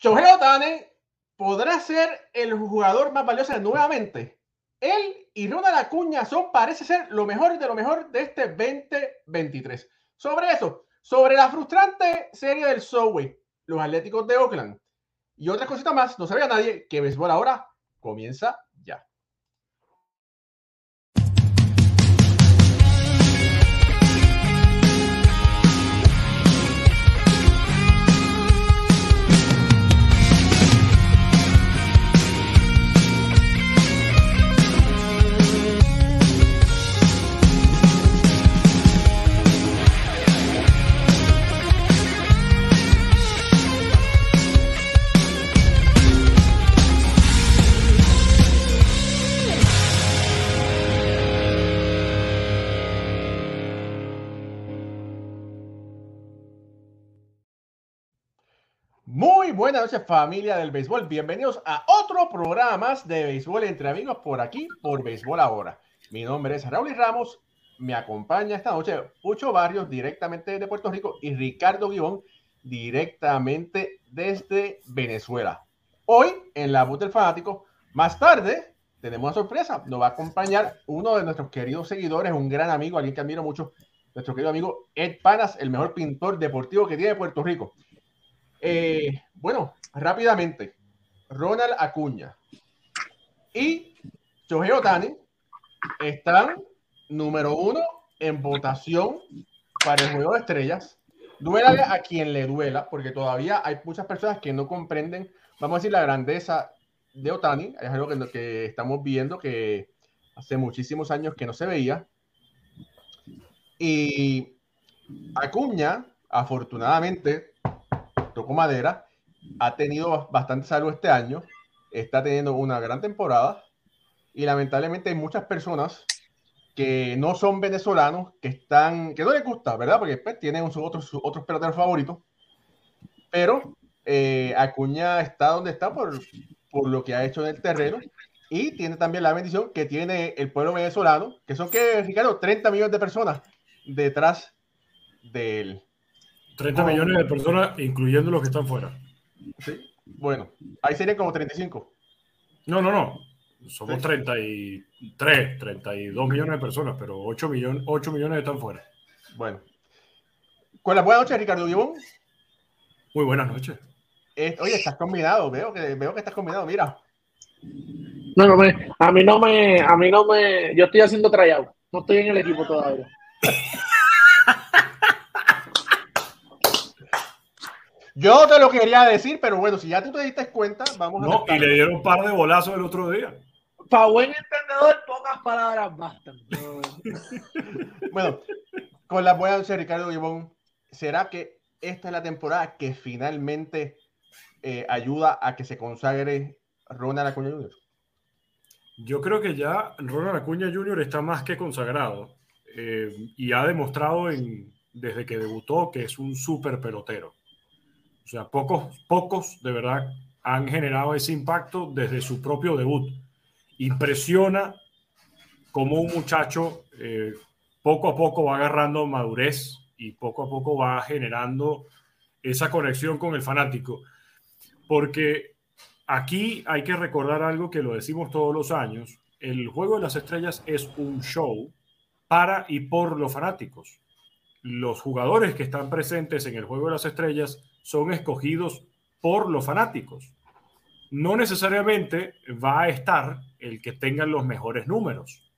Shohei Otani podrá ser el jugador más valioso nuevamente. Él y Ronald Acuña son, parece ser, lo mejor de lo mejor de este 2023. Sobre eso, sobre la frustrante serie del Subway, los Atléticos de Oakland y otra cosita más, no sabía nadie que Béisbol ahora comienza buenas noches familia del béisbol. Bienvenidos a otro programa más de béisbol entre amigos por aquí, por Béisbol Ahora. Mi nombre es Raúl Ramos. Me acompaña esta noche Pucho Barrios directamente de Puerto Rico y Ricardo Guibón directamente desde Venezuela. Hoy en la voz del fanático, más tarde tenemos una sorpresa. Nos va a acompañar uno de nuestros queridos seguidores, un gran amigo, alguien que admiro mucho, nuestro querido amigo Ed Panas, el mejor pintor deportivo que tiene Puerto Rico. Eh, bueno, rápidamente, Ronald Acuña y Shohei Otani están número uno en votación para el juego de estrellas. Duélale a quien le duela, porque todavía hay muchas personas que no comprenden, vamos a decir, la grandeza de Otani. Es algo que, que estamos viendo que hace muchísimos años que no se veía. Y Acuña, afortunadamente, tocó madera, ha tenido bastante salud este año, está teniendo una gran temporada y lamentablemente hay muchas personas que no son venezolanos, que están, que no les gusta, ¿verdad? Porque pues, tienen otros, otros peloteros favoritos, pero eh, Acuña está donde está por, por lo que ha hecho en el terreno y tiene también la bendición que tiene el pueblo venezolano, que son que, Ricardo, 30 millones de personas detrás de él. 30 millones de personas, incluyendo los que están fuera. Sí. Bueno, ahí serían como 35. No, no, no. Somos 33, 32 millones de personas, pero 8 millones, 8 millones están fuera. Bueno. Con la buena noche, Ricardo Guibón. Muy buenas noches. oye, estás combinado, veo que, veo que estás combinado, mira. No, no me, a mí no me, a mí no me, yo estoy haciendo tryout, no estoy en el equipo todavía. Yo te lo quería decir, pero bueno, si ya tú te diste cuenta, vamos a. No, y le dieron un par de bolazos el otro día. Para buen entendedor, pocas palabras bastan. bueno, con la buena de Ricardo Gibón, ¿será que esta es la temporada que finalmente eh, ayuda a que se consagre Ronald Acuña Jr.? Yo creo que ya Ronald Acuña Jr. está más que consagrado eh, y ha demostrado en, desde que debutó que es un súper pelotero. Sea, pocos, pocos de verdad han generado ese impacto desde su propio debut. Impresiona cómo un muchacho eh, poco a poco va agarrando madurez y poco a poco va generando esa conexión con el fanático. Porque aquí hay que recordar algo que lo decimos todos los años. El Juego de las Estrellas es un show para y por los fanáticos. Los jugadores que están presentes en el Juego de las Estrellas son escogidos por los fanáticos. No necesariamente va a estar el que tenga los mejores números.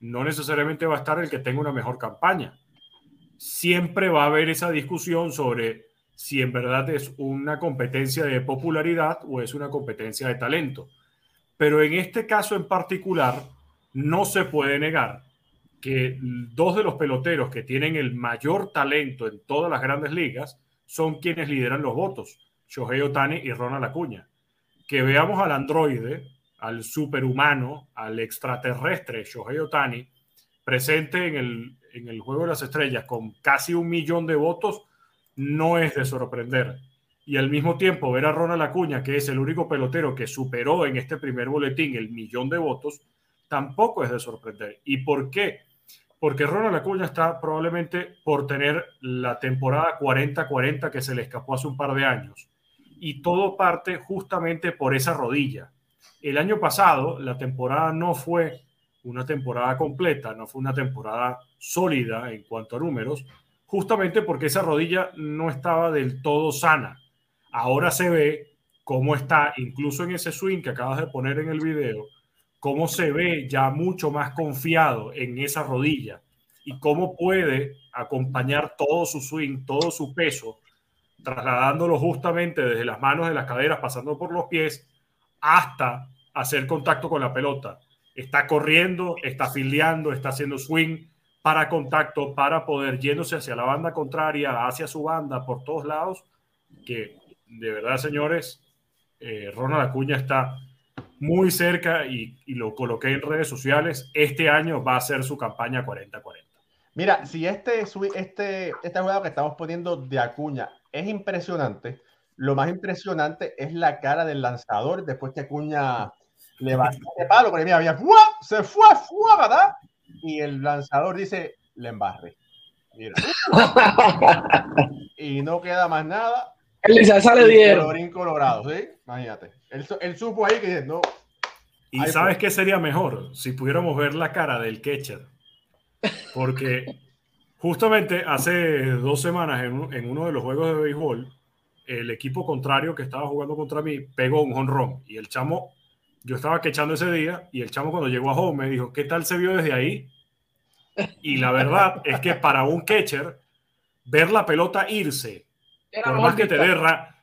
No necesariamente va a estar el que tenga una mejor campaña. Siempre va a haber esa discusión sobre si en verdad es una competencia de popularidad o es una competencia de talento. Pero en este caso en particular, no se puede negar que dos de los peloteros que tienen el mayor talento en todas las grandes ligas son quienes lideran los votos, Shohei Otani y Ronald Acuña. Que veamos al androide, al superhumano, al extraterrestre Shohei Otani, presente en el, en el Juego de las Estrellas con casi un millón de votos, no es de sorprender. Y al mismo tiempo ver a Ronald Acuña, que es el único pelotero que superó en este primer boletín el millón de votos, tampoco es de sorprender. ¿Y por qué? Porque Ronald Acuña está probablemente por tener la temporada 40-40 que se le escapó hace un par de años. y todo parte justamente por esa rodilla. El año pasado la temporada no fue una temporada completa, no fue una temporada sólida en cuanto a números, justamente porque esa rodilla no estaba del todo sana. Ahora se ve cómo está, incluso en ese swing que acabas de poner en el video, cómo se ve ya mucho más confiado en esa rodilla y cómo puede acompañar todo su swing, todo su peso, trasladándolo justamente desde las manos de las caderas, pasando por los pies, hasta hacer contacto con la pelota. Está corriendo, está fildeando, está haciendo swing para contacto, para poder yéndose hacia la banda contraria, hacia su banda, por todos lados, que de verdad, señores, eh, Ronald Acuña está muy cerca y, y, lo coloqué en redes sociales. Este año va a ser su campaña 40-40. Mira, si este, este, este juego que estamos poniendo de Acuña es impresionante, lo más impresionante es la cara del lanzador después que Acuña le va de palo, porque mira, había, se fue, fue, ¿verdad? Y el lanzador dice, le embarre. Mira. y no queda más nada. Él sale bien. Colorín colorado, ¿sí? Imagínate. Él, él, supo ahí que no. Y sabes qué sería mejor si pudiéramos ver la cara del catcher. Porque justamente hace dos semanas en, en uno de los juegos de béisbol, el equipo contrario que estaba jugando contra mí pegó un honrón y el chamo, yo estaba quechando ese día y el chamo cuando llegó a home me dijo, ¿qué tal se vio desde ahí? Y la verdad es que para un catcher, ver la pelota irse, por más que te dé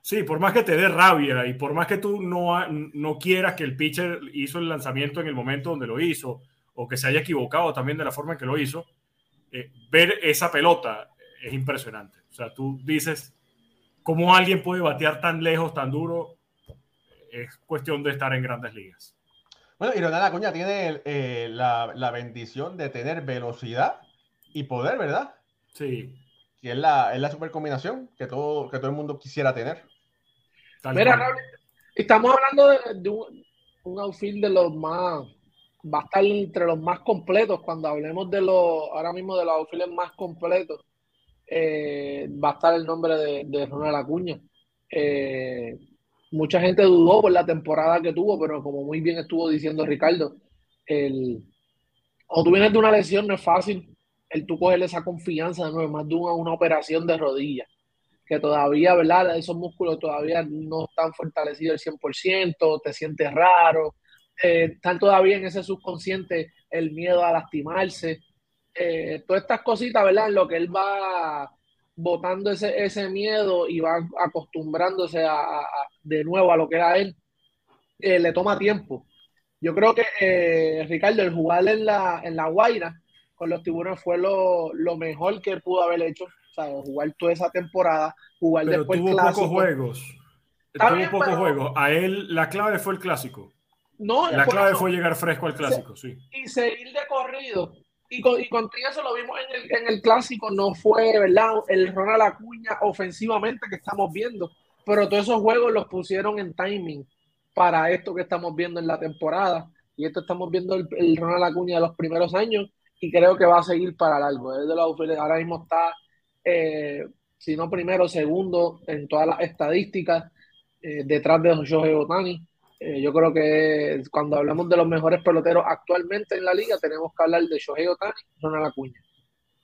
sí, por más que te dé rabia y por más que tú no, no quieras que el pitcher hizo el lanzamiento en el momento donde lo hizo o que se haya equivocado también de la forma en que lo hizo, eh, ver esa pelota es impresionante. O sea, tú dices, ¿cómo alguien puede batear tan lejos, tan duro? Es cuestión de estar en grandes ligas. Bueno, y Ronald Acuña tiene eh, la, la, bendición de tener velocidad y poder, ¿verdad? Sí. Que es la, es la super combinación que todo, que todo el mundo quisiera tener. Mira, Raúl, estamos hablando de, de un, un outfield de los más va a estar entre los más completos. Cuando hablemos de los, ahora mismo de los outfields más completos, eh, va a estar el nombre de, de Ronald Acuña. Eh, mucha gente dudó por la temporada que tuvo, pero como muy bien estuvo diciendo Ricardo, el, o tú vienes de una lesión, no es fácil el tú cogerle esa confianza de nuevo, más de una, una operación de rodilla, que todavía, ¿verdad? Esos músculos todavía no están fortalecidos al 100%, te sientes raro, eh, están todavía en ese subconsciente el miedo a lastimarse, eh, todas estas cositas, ¿verdad? En lo que él va botando ese, ese miedo y va acostumbrándose a, de nuevo a lo que era él, eh, le toma tiempo. Yo creo que, Ricardo, el jugar en la, en la Guaira con los tiburones fue lo, lo mejor que pudo haber hecho. Jugar toda esa temporada, jugar pero después tuvo pocos juegos. Tuvo pocos juegos. A él la clave fue el clásico. No, la clave eso, fue llegar fresco al clásico, sí. Y seguir de corrido. Y, con, y contigo eso lo vimos en el, en el, clásico, no fue, ¿verdad? El Ronald Acuña ofensivamente que estamos viendo, pero todos esos juegos los pusieron en timing para esto que estamos viendo en la temporada. Y esto estamos viendo el, el Ronald Acuña de los primeros años y creo que va a seguir para largo. Es de los, ahora mismo está, eh, si no primero, segundo en todas las estadísticas, eh, detrás de Shohei Otani eh, yo creo que cuando hablamos de los mejores peloteros actualmente en la liga, tenemos que hablar de Shohei Otani y Ronald Acuña.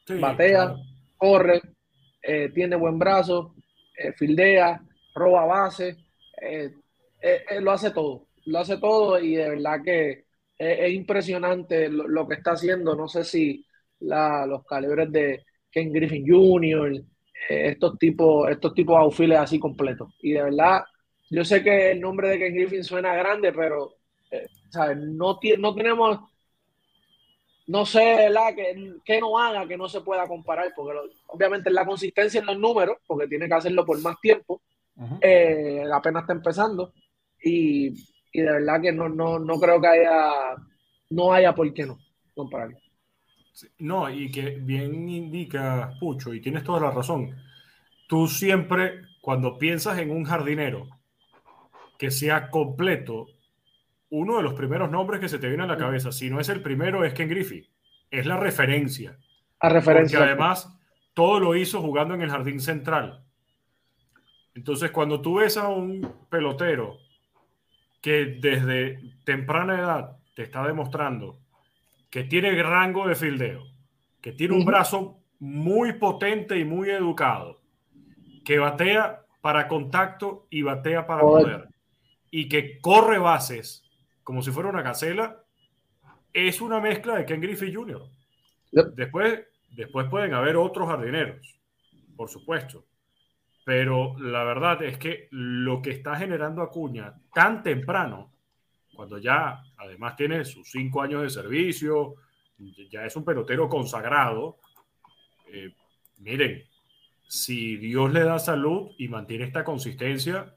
Sí, Batea, claro. corre, eh, tiene buen brazo, fildea, roba base, lo hace todo. Lo hace todo y de verdad que es, impresionante lo, lo, que está haciendo. No sé si la, los calibres de Ken Griffin Jr., estos tipos, estos tipos de outfields así completos. Y de verdad yo sé que el nombre de Ken Griffin suena grande, pero eh, ¿sabes? No, no tenemos, no sé, ¿verdad? Que, que, no haga que no se pueda comparar, porque lo, obviamente la consistencia en los números, porque tiene que hacerlo por más tiempo, uh -huh. eh, apenas está empezando, y, y, de verdad que no, no, no creo que haya, no haya por qué no compararlo. No, y que bien indica Pucho, y tienes toda la razón. Tú siempre, cuando piensas en un jardinero, que sea completo, uno de los primeros nombres que se te viene a la cabeza, si no es el primero, es Ken Griffey. Es la referencia. A referencia. Porque además, todo lo hizo jugando en el jardín central. Entonces, cuando tú ves a un pelotero que desde temprana edad te está demostrando que tiene rango de fildeo, que tiene un brazo muy potente y muy educado, que batea para contacto y batea para poder, y que corre bases como si fuera una gacela, es una mezcla de Ken Griffey Jr. Después, después pueden haber otros jardineros, por supuesto. Pero la verdad es que lo que está generando Acuña tan temprano, cuando ya además tiene sus cinco años de servicio, ya es un pelotero consagrado, eh, miren, si Dios le da salud y mantiene esta consistencia,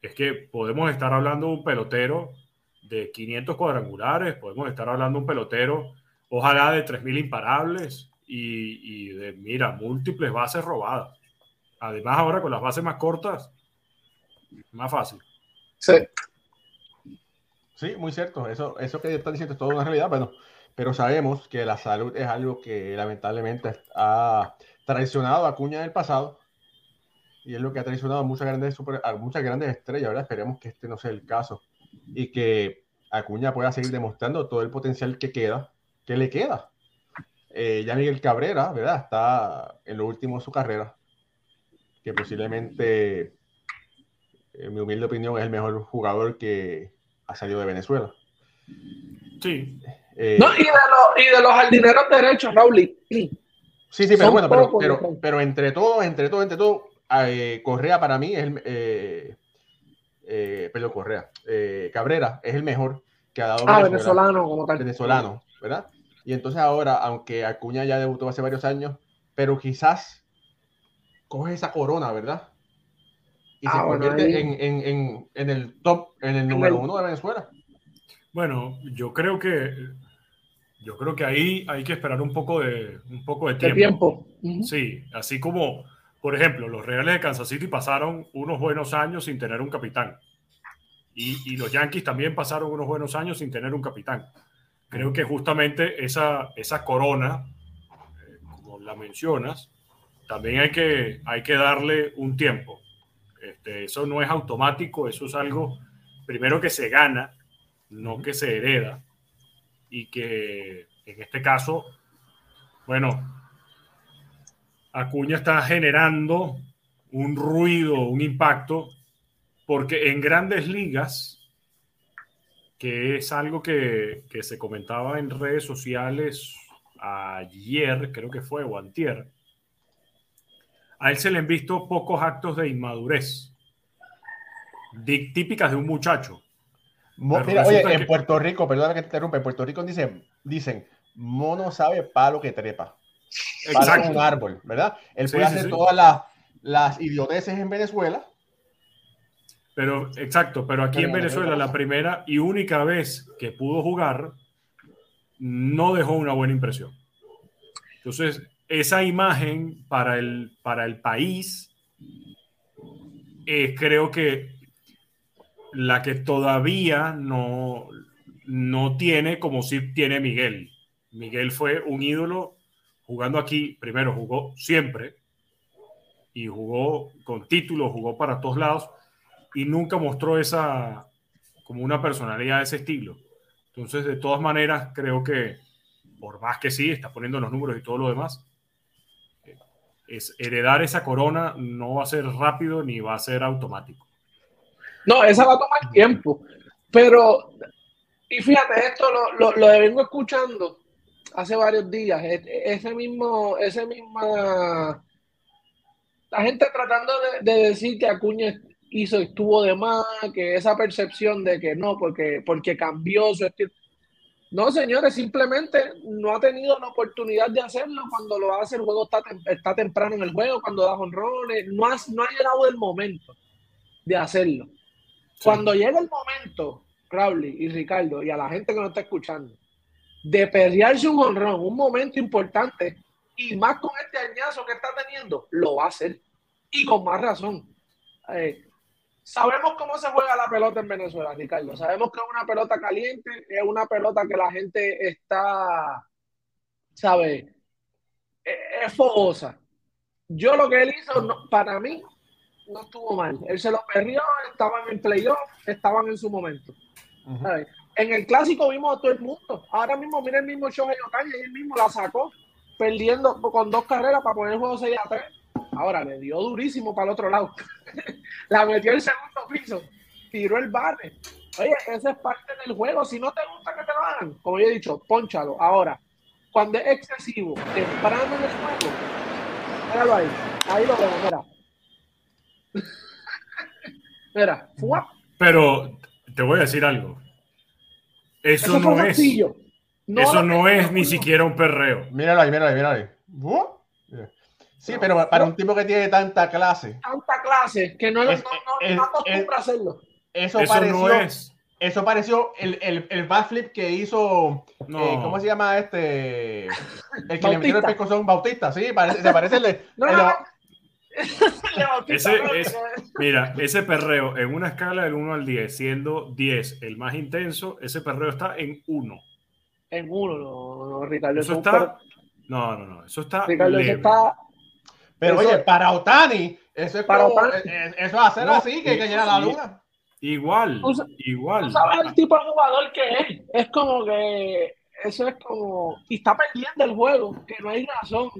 es que podemos estar hablando de un pelotero de 500 cuadrangulares, podemos estar hablando de un pelotero, ojalá de 3.000 imparables y, y de, mira, múltiples bases robadas. Además, ahora con las bases más cortas, más fácil. Sí. Sí, muy cierto. Eso, eso que están diciendo es toda una realidad, bueno, pero sabemos que la salud es algo que lamentablemente ha traicionado a Acuña en el pasado y es lo que ha traicionado a muchas grandes, super, a muchas grandes estrellas. Ahora esperemos que este no sea el caso y que Acuña pueda seguir demostrando todo el potencial que queda, que le queda. Eh, ya Miguel Cabrera, ¿verdad? Está en lo último de su carrera que posiblemente, en mi humilde opinión, es el mejor jugador que ha salido de Venezuela. Sí. Eh, no, y de, los, y de los jardineros derechos, Raúl. Sí, sí, pero bueno, pero, pero, pero, entre todos, entre todo, entre todo, eh, Correa para mí es el. Eh, eh perdón, Correa. Cabrera es el mejor que ha dado. Ah, venezolano, como tal. Venezolano, ¿verdad? Y entonces ahora, aunque Acuña ya debutó hace varios años, pero quizás coge esa corona, ¿verdad? Y se ah, en, el top, en el número uno de Venezuela. Bueno, yo creo que yo creo que ahí hay que esperar un poco de un poco de tiempo. Sí, así como, por ejemplo, los Reales de Kansas City pasaron unos buenos años sin tener un capitán. Y, los Yankees también pasaron unos buenos años sin tener un capitán. Creo que justamente esa, esa corona, eh, como la mencionas, también hay que, hay que darle un tiempo. Este, eso no es automático, eso es algo primero que se gana, no que se hereda. Y que en este caso, bueno, Acuña está generando un ruido, un impacto, porque en grandes ligas, que es algo que, que se comentaba en redes sociales ayer, creo que fue, o antier, a él se le han visto pocos actos de inmadurez, típicas de un muchacho. Mira, oye, en Puerto Rico, perdóname que te interrumpa, en Puerto Rico dicen, dicen, mono sabe palo que trepa. Exacto. un árbol, ¿verdad? Él puede hacer todas las, las idioteces en Venezuela. Pero, exacto, pero aquí en Venezuela la primera y única vez que pudo jugar no dejó una buena impresión. Entonces, esa imagen para el, para el país creo que la que todavía no, no tiene como si tiene Miguel. Miguel fue un ídolo jugando aquí, primero jugó siempre y jugó con títulos, jugó para todos lados y nunca mostró esa como una personalidad de ese estilo. Entonces, de todas maneras, creo que por más que sí, está poniendo los números y todo lo demás, es heredar esa corona no va a ser rápido ni va a ser automático. No, esa va a tomar tiempo. Pero, y fíjate, esto lo, lo, vengo escuchando hace varios días. E, ese mismo, ese misma. La gente tratando de, decir que Acuña hizo, estuvo de más, que esa percepción de que no, porque, porque cambió su estilo. No, señores, simplemente no ha tenido la oportunidad de hacerlo cuando lo hace. El juego está, está temprano en el juego, cuando da honrones. No, no ha llegado el momento de hacerlo. Cuando llega el momento, Crowley y Ricardo, y a la gente que nos está escuchando, de pelearse un honrón, un momento importante, y más con este añazo que está teniendo, lo va a hacer. Y con más razón. Eh, Sabemos cómo se juega la pelota en Venezuela, Ricardo. Sabemos que es una pelota caliente, es una pelota que la gente está, ¿sabe? Es, fogosa. Yo lo que él hizo, para mí, no estuvo mal. Él se lo perdió, estaban en playoff, estaban en su momento. En el clásico vimos a todo el mundo. Ahora mismo, mira el mismo Shohei Otani, él mismo la sacó, perdiendo con dos carreras para poner el juego 6 a 3. Ahora le dio durísimo para el otro lado. la metió en el segundo piso, tiró el bate. Oye, esa es parte del juego. Si no te gusta que te lo hagan, como yo he dicho, ponchalo. Ahora, cuando es excesivo, temprano en el juego, míralo ahí. Ahí lo veo, mira. mira, Pero te voy a decir algo. Eso, no es. eso no es ni siquiera un perreo. Míralo ahí, míralo ahí, míralo ahí. Sí, pero para un tipo que tiene tanta clase. Tanta clase, que no, no, no, acostumbra a hacerlo. Eso, pareció, Eso pareció el, el, el backflip que hizo. Eh, ¿Cómo se llama este? El que le metió el pescozón Bautista, sí, parece, se parece el ese, es, mira, ese perreo en una escala del 1 al 10, siendo 10 el más intenso, ese perreo está en 1. En 1, no, no, Ricardo. Eso está. No, no, no, eso está. Ricardo, eso está. Pero oye, para Otani, eso es para Otani. Eh, eh, eso es hacer así, que, que llena la luna. Igual, igual. sabes el tipo de jugador que es. Es como que eso es como. Y está perdiendo el juego, que no hay razón.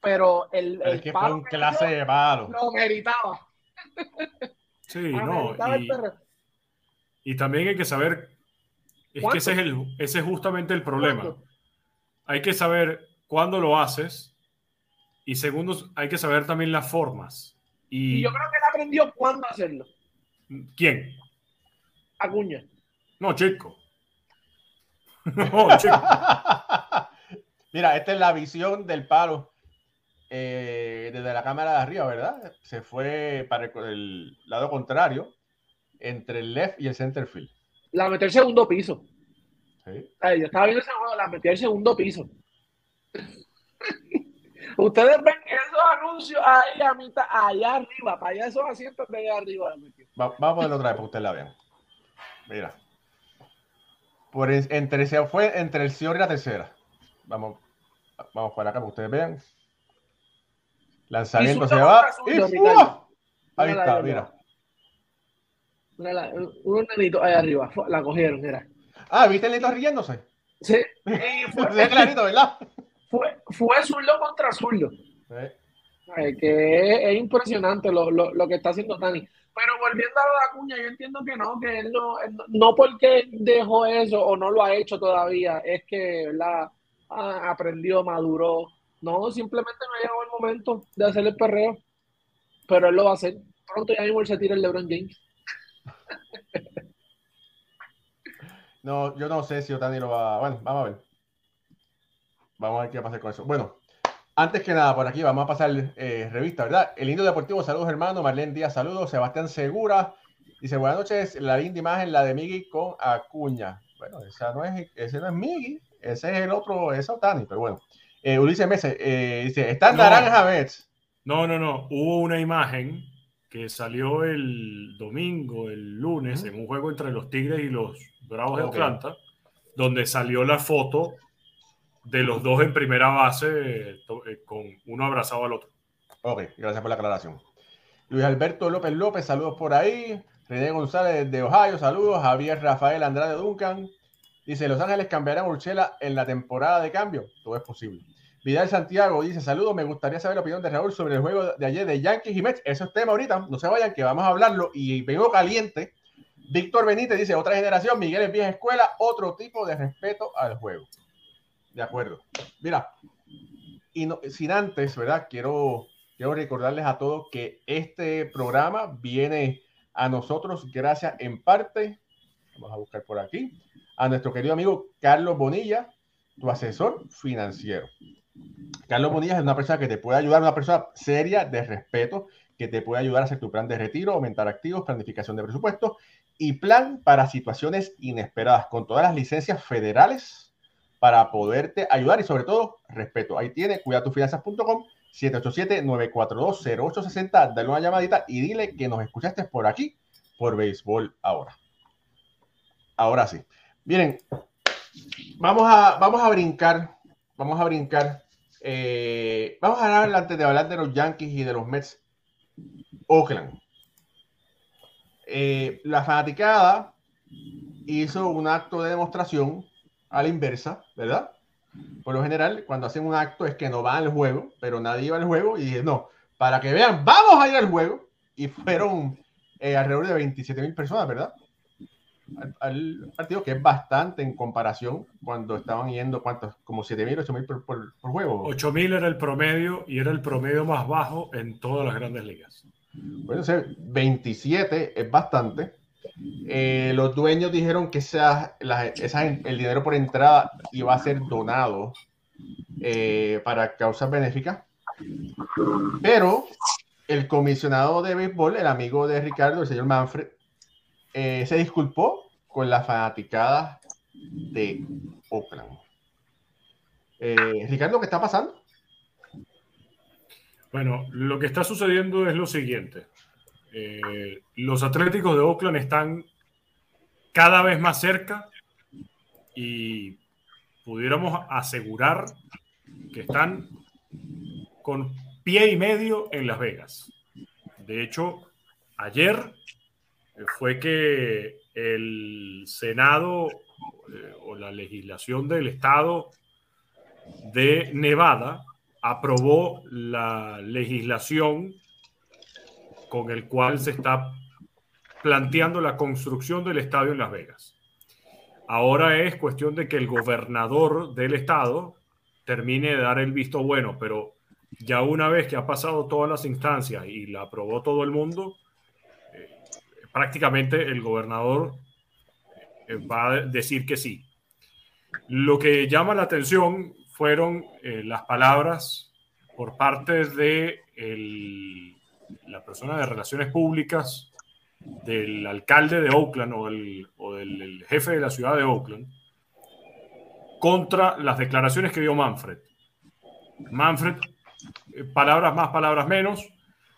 Pero el. el que fue un clase de palo. Lo meritaba. Sí, no. Y, y, también hay que saber. Es que ese es, el, ese es justamente el problema. Hay que saber cuándo lo haces. Y segundo, hay que saber también las formas. Y, y yo creo que él aprendió cuándo hacerlo. ¿Quién? Acuña. No, chico. Mira, esta es la visión del palo eh, desde la cámara de arriba, ¿verdad? Se fue para el, lado contrario, entre el left y el center field. La metió el segundo piso. Sí. yo estaba viendo ese juego, la metió el segundo piso. Ustedes ven esos anuncios ahí a mitad, allá arriba, para allá esos asientos de allá arriba. vamos a ponerlo otra vez para que ustedes la vean. Mira. Por entre, se fue entre el señor y la tercera. Vamos, vamos para acá para que ustedes vean. Lanzamiento se va. y Ahí está, mira. mira. un nenito ahí arriba, la cogieron, mira. Ah, ¿viste el nenito riéndose? Sí. fue, clarito, ¿verdad? Fue, fue zurdo contra zurdo. que es, impresionante lo, lo, lo, que está haciendo Tani. Pero volviendo a la cuña, yo entiendo que no, que él no, no porque dejó eso o no lo ha hecho todavía, es que la aprendió, maduró. No, simplemente no ha llegado el momento de hacer el perreo. Pero él lo va a hacer. Pronto ya mismo se tira el LeBron James. no, yo no sé si Otani lo va. Bueno, vamos a ver. Vamos a ver qué va a pasar con eso. Bueno, antes que nada, por aquí vamos a pasar eh, revista, ¿verdad? El Indio Deportivo, saludos hermano. Marlene Díaz, saludos. Sebastián Segura dice, buenas noches. La linda imagen, la de Miggy con Acuña. Bueno, esa no es, ese no es Miggy, ese es el otro, es Otani, pero bueno. Eh, Ulises Mese eh, dice, ¿están no, naranja Mets? No, no, no. Hubo una imagen que salió el domingo, el lunes, en un juego entre los Tigres y los Bravos de Atlanta, donde salió la foto de los dos en primera base eh, con uno abrazado al otro. Ok, gracias por la aclaración. Luis Alberto López López, saludos por ahí. René González de Ohio, saludos. Javier Rafael Andrade Duncan. Dice, Los Ángeles cambiarán Urchela en la temporada de cambio. Todo es posible. Vidal Santiago dice, saludos, me gustaría saber la opinión de Raúl sobre el juego de ayer de Yankees y Mets. Eso es tema ahorita, no se vayan, que vamos a hablarlo. Y vengo caliente. Víctor Benítez dice, otra generación, Miguel es vieja escuela, otro tipo de respeto al juego. De acuerdo. Mira, y no, sin antes, ¿verdad? Quiero, quiero recordarles a todos que este programa viene a nosotros gracias en parte, vamos a buscar por aquí, a nuestro querido amigo Carlos Bonilla, tu asesor financiero. Carlos Bonilla es una persona que te puede ayudar, una persona seria, de respeto, que te puede ayudar a hacer tu plan de retiro, aumentar activos, planificación de presupuesto y plan para situaciones inesperadas, con todas las licencias federales para poderte ayudar y sobre todo respeto. Ahí tiene cuidatufinanzas.com 787-942-0860. Dale una llamadita y dile que nos escuchaste por aquí, por Béisbol ahora. Ahora sí. Miren, vamos a, vamos a brincar, vamos a brincar. Eh, vamos a hablar antes de hablar de los Yankees y de los Mets. Oakland. Eh, la fanaticada hizo un acto de demostración a la inversa, ¿verdad? Por lo general, cuando hacen un acto es que no van al juego, pero nadie iba al juego y dije, no, para que vean, vamos a ir al juego. Y fueron eh, alrededor de 27 mil personas, ¿verdad? Al, partido, que es bastante en comparación cuando estaban yendo, ¿cuántos? Como 7 mil, 8 mil por, por, juego. 8 mil era el promedio y era el promedio más bajo en todas las grandes ligas. Puede ser 27 es bastante. Eh, los dueños dijeron que el dinero por entrada iba a ser donado eh, para causas benéficas. Pero el comisionado de béisbol, el amigo de Ricardo, el señor Manfred, eh, se disculpó con la fanaticada de Oakland. Ricardo, ¿qué está pasando? Bueno, lo que está sucediendo es lo siguiente. Eh, los Atléticos de Oakland están cada vez más cerca y pudiéramos asegurar que están con pie y medio en Las Vegas. De hecho, ayer fue que el Senado eh, o la legislación del estado de Nevada aprobó la legislación con el cual se está planteando la construcción del estadio en Las Vegas. Ahora es cuestión de que el gobernador del estado termine de dar el visto bueno, pero ya una vez que ha pasado todas las instancias y la aprobó todo el mundo, eh, prácticamente el gobernador eh, va a decir que sí. Lo que llama la atención fueron eh, las palabras por parte de la persona de relaciones públicas del alcalde de Oakland o, o del jefe de la ciudad de Oakland contra las declaraciones que dio Manfred. Manfred, eh, palabras más, palabras menos,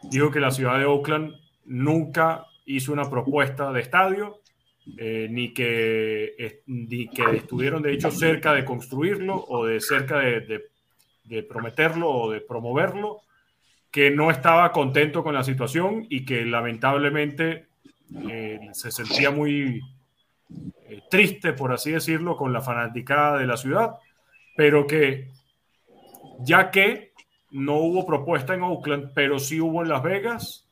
dijo que la ciudad de Oakland nunca hizo una propuesta de estadio, eh, ni, que, ni que estuvieron de hecho cerca de construirlo o de cerca de, prometerlo o de promoverlo, que no estaba contento con la situación y que lamentablemente eh, se sentía muy eh, triste, por así decirlo, con la fanaticada de la ciudad, pero que ya que no hubo propuesta en Oakland, pero sí hubo en Las Vegas,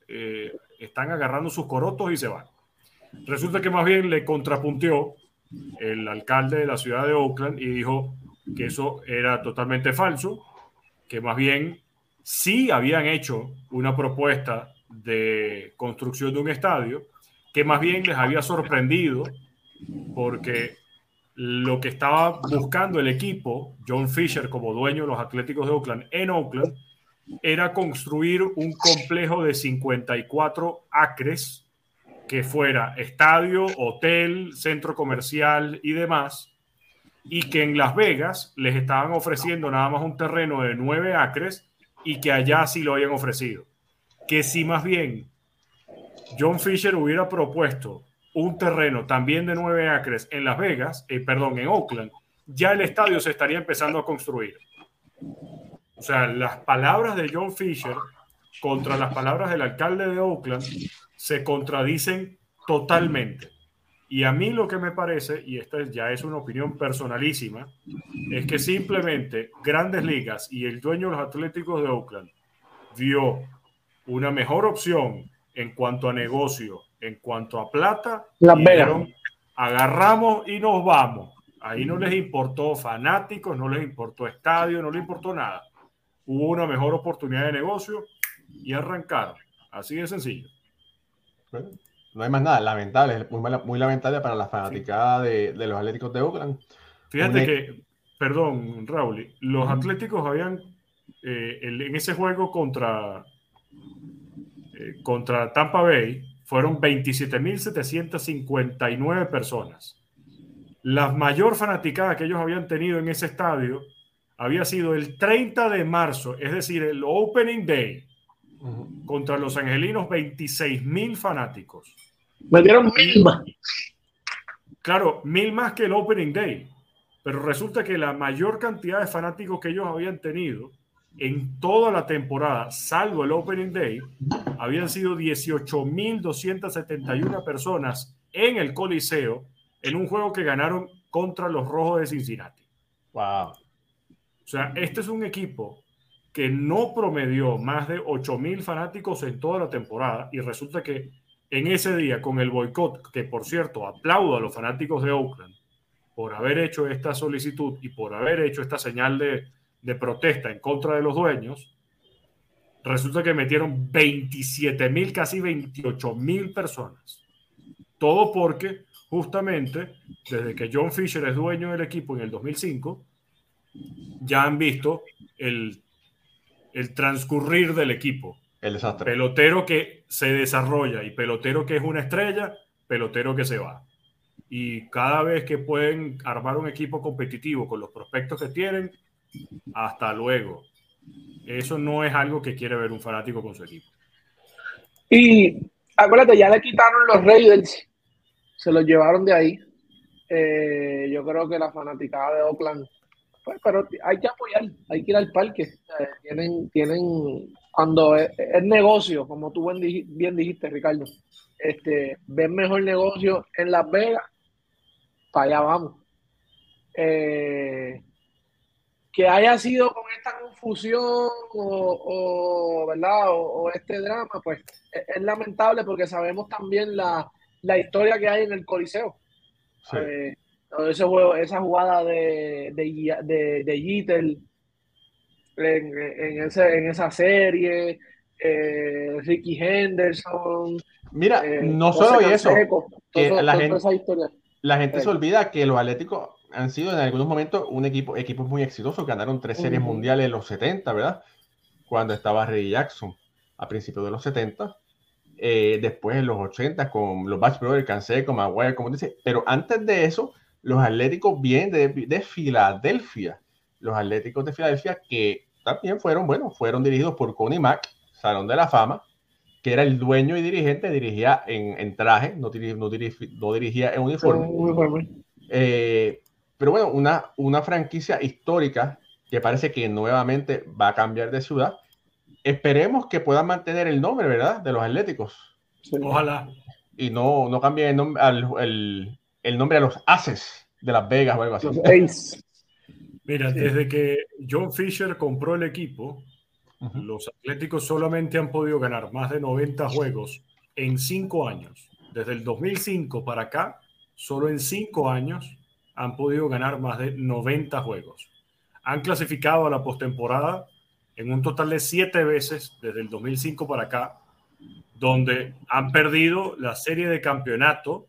están agarrando sus corotos y se van. Resulta que más bien le contrapunteó el alcalde de la ciudad de Oakland y dijo que eso era totalmente falso, que más bien sí habían hecho una propuesta de construcción de un estadio, que más bien les había sorprendido porque lo que estaba buscando el equipo, John Fisher como dueño de los Atléticos de Oakland en Oakland, era construir un complejo de 54 acres que fuera estadio, hotel, centro comercial y demás, y que en Las Vegas les estaban ofreciendo nada más un terreno de nueve acres y que allá sí lo habían ofrecido. Que si más bien John Fisher hubiera propuesto un terreno también de nueve acres en Las Vegas, eh, perdón, en Oakland, ya el estadio se estaría empezando a construir. O sea, las palabras de John Fisher contra las palabras del alcalde de Oakland se contradicen totalmente. Y a mí lo que me parece, y esta ya es una opinión personalísima, es que simplemente Grandes Ligas y el dueño de los Atléticos de Oakland vio una mejor opción en cuanto a negocio, en cuanto a plata, La agarramos y nos vamos. Ahí no les importó fanáticos, no les importó estadio, no les importó nada. Hubo una mejor oportunidad de negocio y arrancaron. Así de sencillo no hay más nada, lamentable, muy, muy lamentable para la fanaticada de, los Atléticos de Oakland. Fíjate que, perdón, Raúl, los Atléticos habían eh, en ese juego contra, eh, contra Tampa Bay fueron 27.759 personas. La mayor fanaticada que ellos habían tenido en ese estadio había sido el 30 de marzo, es decir, el Opening Day contra los angelinos 26 mil fanáticos. Me dieron mil más. Claro, mil más que el Opening Day. Pero resulta que la mayor cantidad de fanáticos que ellos habían tenido en toda la temporada, salvo el Opening Day, habían sido 18.271 personas en el Coliseo en un juego que ganaron contra los Rojos de Cincinnati. Wow. O sea, este es un equipo que no promedió más de 8.000 fanáticos en toda la temporada y resulta que en ese día con el boicot, que por cierto aplaudo a los fanáticos de Oakland por haber hecho esta solicitud y por haber hecho esta señal de, de protesta en contra de los dueños, resulta que metieron 27 mil, casi 28 mil personas. Todo porque justamente desde que John Fisher es dueño del equipo en el 2005, ya han visto el, el transcurrir del equipo. El desastre. Pelotero que se desarrolla y pelotero que es una estrella, pelotero que se va. Y cada vez que pueden armar un equipo competitivo con los prospectos que tienen, hasta luego. Eso no es algo que quiere ver un fanático con su equipo. Y acuérdate, ya le quitaron los Raiders, se los llevaron de ahí. Eh, yo creo que la fanaticada de Oakland, pues, pero hay que apoyar, hay que ir al parque. Eh, tienen, tienen, cuando es, es, negocio, como tú bien, bien dijiste, Ricardo, este, ven mejor negocio en Las Vegas, para allá vamos. Eh, que haya sido con esta confusión o, o ¿verdad? O, o, este drama, pues es, es, lamentable porque sabemos también la, la, historia que hay en el Coliseo. Sí. Eh, ese juego, esa jugada de, de, de, de Jeter en, en, ese, en esa serie, eh, Ricky Henderson. Mira, eh, no solo eso, Seco, que todo, la, gente, la gente se Sí. olvida que los Atléticos han sido en algunos momentos un equipo, equipos muy exitosos, ganaron tres series mundiales en los 70, ¿verdad? Cuando estaba Reggie Jackson a principios de los 70. Eh, después en los 80 con los Batch Brothers, Canseco, Maguire, como dice. Pero antes de eso, los Atléticos vienen de, de Filadelfia. Los Atléticos de Filadelfia que también fueron, bueno, fueron dirigidos por Connie Mack, Salón de la Fama, que era el dueño y dirigente, dirigía en, en traje, no, diri- no, diri- no dirigía en uniforme. Uniforme. Eh, pero bueno, una, una franquicia histórica que parece que nuevamente va a cambiar de ciudad. Esperemos que puedan mantener el nombre, ¿verdad? De los Atléticos. Sí. Ojalá. Y no, no cambien el, nombre, al- el- el nombre a los Aces de Las Vegas o algo así. Los Ace. Mira, Sí. desde que John Fisher compró el equipo, los Atléticos solamente han podido ganar más de 90 juegos en cinco años. Desde el 2005 para acá, solo en cinco años han podido ganar más de 90 juegos. Han clasificado a la postemporada en un total de siete veces desde el 2005 para acá, donde han perdido la serie de campeonato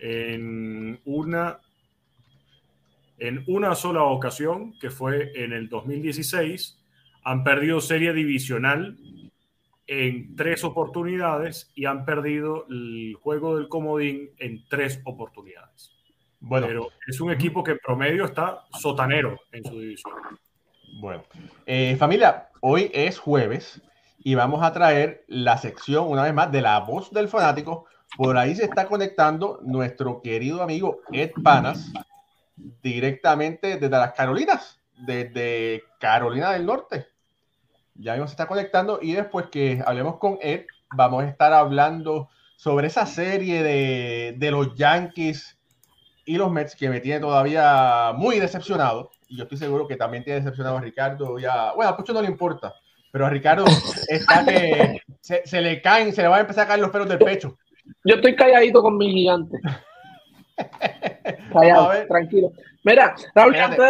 en una en una sola ocasión, que fue en el 2016, han perdido serie divisional en tres oportunidades y han perdido el juego del comodín en tres oportunidades. Bueno, Pero es un equipo que en promedio está sotanero en su división. bueno. Eh, familia, hoy es jueves y vamos a traer la sección una vez más de la voz del fanático. Por ahí se está conectando nuestro querido amigo Ed Panas directamente desde las Carolinas, desde Carolina del Norte. Ya mismo se está conectando y después que hablemos con Ed, vamos a estar hablando sobre esa serie de, de los Yankees y los Mets que me tiene todavía muy decepcionado. Y yo estoy seguro que también tiene decepcionado a Ricardo. Bueno, a Pucho no le importa, pero a Ricardo está que se, se le caen, se le van a empezar a caer los pelos del pecho. Yo estoy calladito con mi gigante. Callado, tranquilo. Mira, Raúl, antes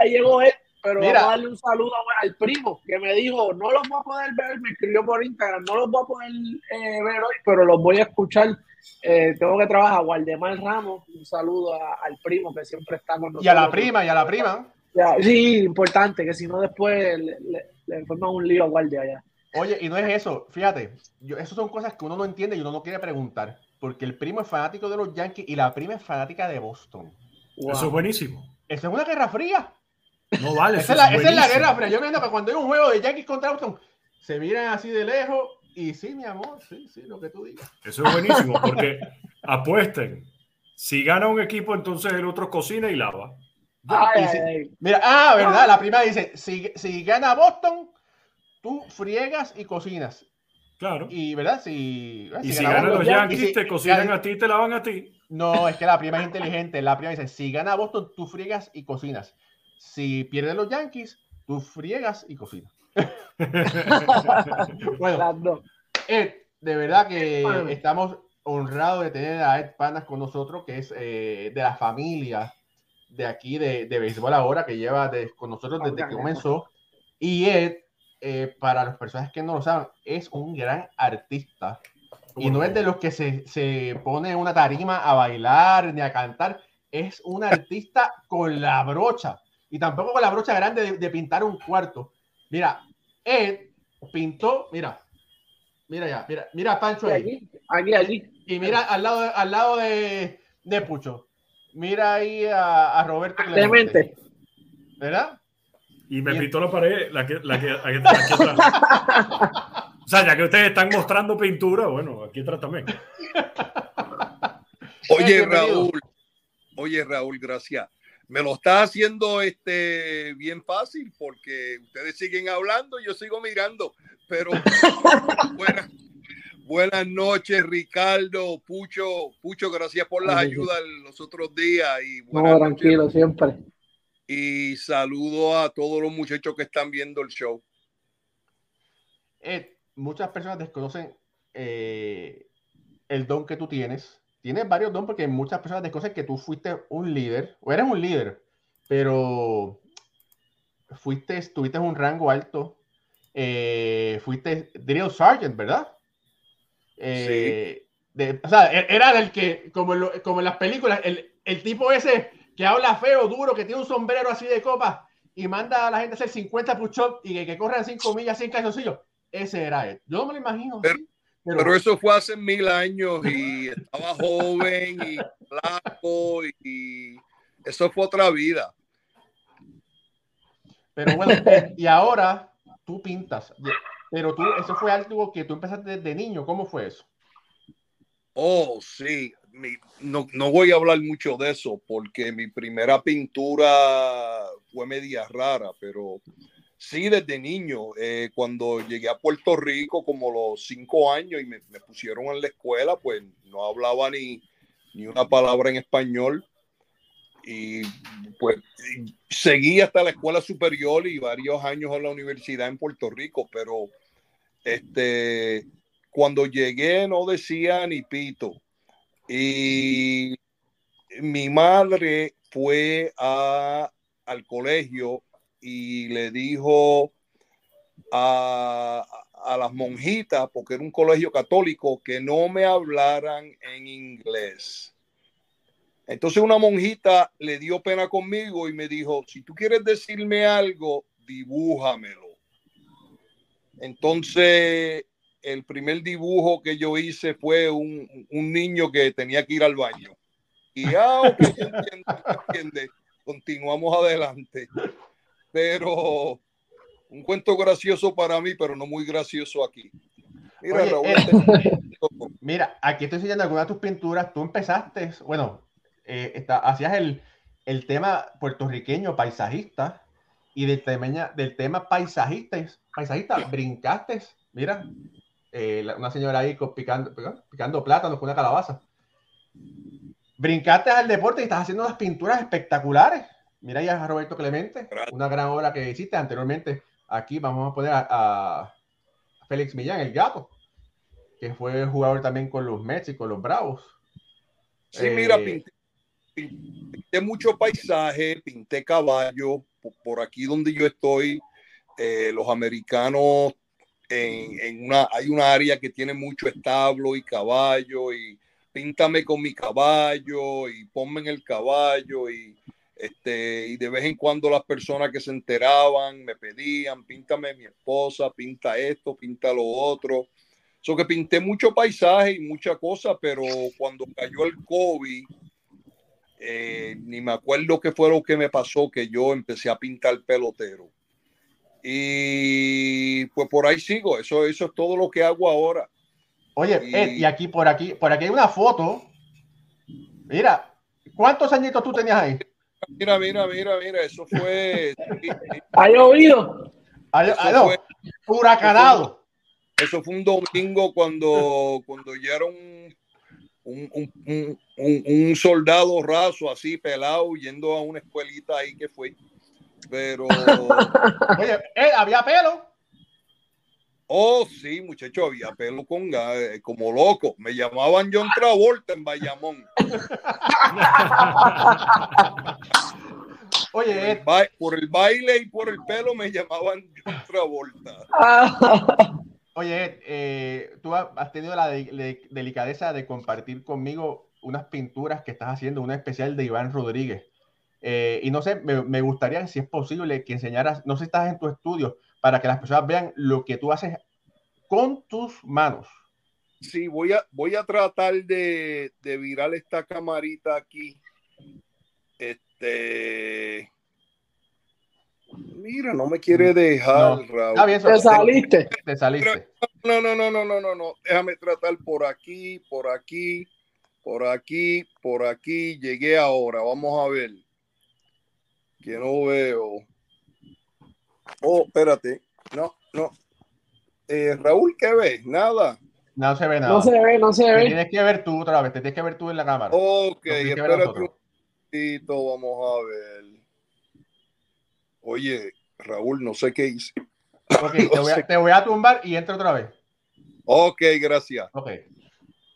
ahí llegó él, pero Mira. vamos a darle un saludo al primo que me dijo, no los voy a poder ver, me escribió por Instagram, no los voy a poder eh, ver hoy, pero los voy a escuchar. Eh, tengo que trabajar, Waldemar Ramos, un saludo a- al primo que siempre está con nosotros. Y a la prima, y a la prima. Ya, sí, importante, que si no después le, le, le forman un lío a Guardia allá. Oye, y no es eso, fíjate, yo, eso son cosas que uno no entiende y uno no quiere preguntar, porque el primo es fanático de los Yankees y la prima es fanática de Boston. Wow. Eso es buenísimo. Eso es una guerra fría. No vale. Esa eso es, la, esa es la buenísimo. guerra fría. Yo me entiendo que cuando hay un juego de Yankees contra Boston, se miran así de lejos y sí, mi amor, sí, sí, lo que tú digas. Eso es buenísimo porque apuesten. Si gana un equipo, entonces el otro cocina y lava. mira, ah, verdad, la primera dice, si, si gana Boston, tú friegas y cocinas. Claro. Y, ¿verdad? Si, y si, ganan los Yankees, te cocinan a ti, te lavan a ti. No, es que la prima es inteligente. La prima dice, si gana Boston, tú friegas y cocinas. Si pierden los Yankees, tú friegas y cocinas. bueno, Ed, de verdad que estamos honrados de tener a Ed Panas con nosotros, que es eh, de la familia de aquí de, de béisbol ahora, que lleva con nosotros desde que comenzó. Y Ed, eh, para las personas que no lo saben, es un gran artista. Y no es de los que se, se pone en una tarima a bailar ni a cantar. Es un artista con la brocha. Y tampoco con la brocha grande de pintar un cuarto. Mira, Ed pintó, mira, mira ya, mira, mira a Pancho ahí. Aquí, aquí, Y mira al lado, al lado de, de Pucho. Mira ahí a, a Roberto Clemente. ¿Verdad? Y me pintó la pared, la que, la que, aquí, O sea, ya que ustedes están mostrando pintura, bueno, aquí atrás también. Oye, Raúl, oye, Raúl, gracias. Me lo está haciendo este bien fácil porque ustedes siguen hablando, yo sigo mirando, pero buenas, buenas noches, Ricardo, Pucho, Pucho, gracias por las ayudas los otros días y no, tranquilo, siempre. Y saludo a todos los muchachos que están viendo el show. Eh, muchas personas desconocen eh, el don que tú tienes tienes varios dones porque muchas personas desconocen que tú fuiste un líder, o eres un líder, pero fuiste, tuviste un rango alto, eh, fuiste drill sergeant, ¿verdad? Eh, sí. o sea, e-, era del que, como en, como en las películas, el, el, tipo ese que habla feo, duro, que tiene un sombrero así de copa y manda a la gente a hacer 50 push-ups y que, que corran 5 millas sin calzoncillo. Ese era él. Yo no me lo imagino. Pero, pero, eso fue hace mil años y estaba joven y flaco y eso fue otra vida. Pero bueno, y ahora tú pintas, pero tú, eso fue algo que tú empezaste desde niño, ¿cómo fue eso? Oh, sí, no, no voy a hablar mucho de eso porque mi primera pintura fue media rara, pero Sí, desde niño, eh, cuando llegué a Puerto Rico como los cinco años y me, pusieron en la escuela, pues no hablaba ni, ni una palabra en español y pues seguí hasta la escuela superior y varios años en la universidad en Puerto Rico, pero este, cuando llegué no decía ni pito. Y mi madre fue a, al colegio y le dijo a, a las monjitas, porque era un colegio católico, que no me hablaran en inglés. Entonces una monjita le dio pena conmigo y me dijo, si tú quieres decirme algo, dibújamelo. Entonces, el primer dibujo que yo hice fue un, un niño que tenía que ir al baño. Y ah, ok, entiende, Continuamos adelante pero un cuento gracioso para mí, pero no muy gracioso aquí. Mira, Raúl, eh, mira, aquí estoy enseñando algunas de tus pinturas. Tú empezaste, bueno, eh, hacías el, el, tema puertorriqueño paisajista y del tema, del tema paisajista, paisajista brincaste, mira, eh, una señora ahí picando, picando plátanos con una calabaza. Brincaste al deporte y estás haciendo unas pinturas espectaculares. Mira ya a Roberto Clemente, una gran obra que hiciste anteriormente. Aquí vamos a poner a, Félix Millán, el gato, que fue jugador también con los Mets y con los Bravos. Sí, mira, eh, pinté, mucho paisaje, pinté caballo, por, aquí donde yo estoy, eh, los americanos en, una, hay una área que tiene mucho establo y caballo y píntame con mi caballo y ponme en el caballo y este, y de vez en cuando las personas que se enteraban me pedían, píntame mi esposa, pinta esto, pinta lo otro. Eso que pinté mucho paisaje y mucha cosa, pero cuando cayó el COVID, eh, ni me acuerdo qué fue lo que me pasó, que yo empecé a pintar pelotero. Y pues por ahí sigo, eso, eso es todo lo que hago ahora. Oye, y, y aquí, por aquí, por aquí hay una foto. Mira, ¿cuántos añitos tú tenías ahí? Mira, mira, mira, mira, eso fue. ¿Ha llovido? Ay, Eso ay, no, fue- huracanado. Eso fue un domingo cuando, cuando ya era un, un, un- un- un- un soldado raso, así pelado, yendo a una escuelita ahí que fue. Pero, Oye, eh, había pelo. oh, sí, muchacho, había pelo con eh, como loco. Me llamaban John Travolta en Bayamón. Oye, ba- por el baile y por el pelo me llamaban John Travolta. oye, eh, tú ha- has tenido la de- de- delicadeza de compartir conmigo unas pinturas que estás haciendo, una especial de Iván Rodríguez. Eh, y no sé, me, me gustaría, si es posible, que enseñaras, no sé si estás en tu estudio, para que las personas vean lo que tú haces con tus manos. Sí, voy a, voy a tratar de, de virar esta camarita aquí. Este. Mira, no me quiere dejar, No. Raúl. Bien, Te so- saliste. te saliste. No, no, no, no, no, no, no. Déjame tratar por aquí, por aquí, por aquí, por aquí. Llegué ahora. Vamos a ver. Que no veo. Oh, espérate. No, no. Eh, Raúl, ¿qué ves? Nada. No se ve nada. No se ve, no se Te ve. tienes que ver tú otra vez, te tienes que ver tú en la cámara. Ok, espérate un momentito, vamos a ver. Oye, Raúl, no sé qué hice. Ok, te voy, a, te voy a tumbar y entra otra vez. Ok, gracias. Ok.